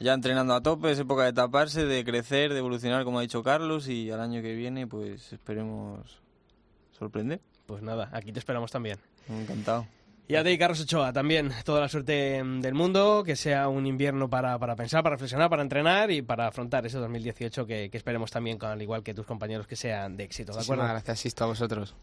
ya entrenando a tope, es época de taparse, de crecer, de evolucionar, como ha dicho Carlos, y al año que viene, pues esperemos sorprender. Pues nada, aquí te esperamos también. Encantado. Y a ti, Carlos Ochoa, también toda la suerte del mundo, que sea un invierno para, para pensar, para reflexionar, para entrenar y para afrontar ese 2018 que, que esperemos también, al igual que tus compañeros, que sean de éxito, ¿de acuerdo? Muchísimas gracias Sisto a vosotros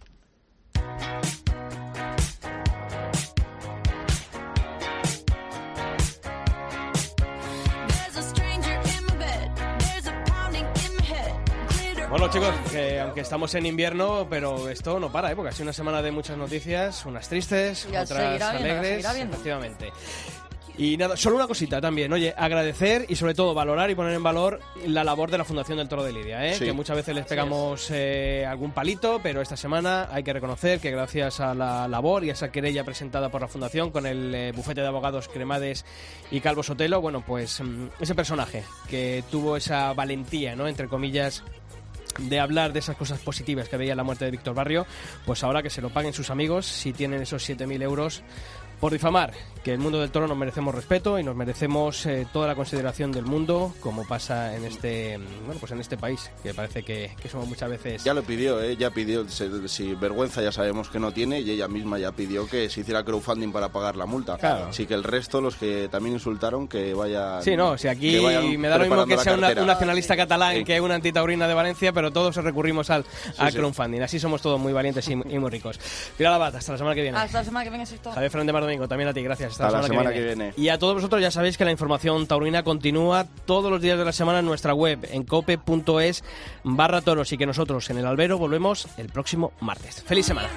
Bueno chicos, que aunque estamos en invierno, pero esto no para, ¿eh? porque ha sido una semana de muchas noticias, unas tristes, Ya otras alegres, viendo. efectivamente. Y nada, solo una cosita también, oye, agradecer y sobre todo valorar y poner en valor la labor de la Fundación del Toro de Lidia, ¿eh? Sí. que muchas veces les pegamos eh, algún palito, pero esta semana hay que reconocer que gracias a la labor y a esa querella presentada por la Fundación con el eh, bufete de abogados Cremades y Calvo Sotelo, bueno, pues mm, ese personaje que tuvo esa valentía, ¿no? Entre comillas, de hablar de esas cosas positivas que veía la muerte de Víctor Barrio, pues ahora que se lo paguen sus amigos, si tienen esos 7.000 euros por difamar, que el mundo del toro nos merecemos respeto y nos merecemos eh, toda la consideración del mundo, como pasa en este bueno pues en este país, que parece que, que somos muchas veces... Ya lo pidió, ¿eh? ya pidió, se- si vergüenza ya sabemos que no tiene, y ella misma ya pidió que se hiciera crowdfunding para pagar la multa. Claro. Así que el resto, los que también insultaron, que vayan... Sí, no, si aquí me da lo mismo que sea una- un nacionalista catalán Sí. que una antitaurina de Valencia, pero todos recurrimos al, sí. crowdfunding. Así somos todos muy valientes y, y muy ricos. Pilar Abad, hasta la semana que viene. Hasta la semana que viene, Sixto. Javier Fernández Mar Domingo, también a ti, gracias. Hasta, Hasta la semana, que, viene. viene. Y a todos vosotros ya sabéis que la información taurina continúa todos los días de la semana en nuestra web, en cope.es barra toros, y que nosotros en el albero volvemos el próximo martes. ¡Feliz semana!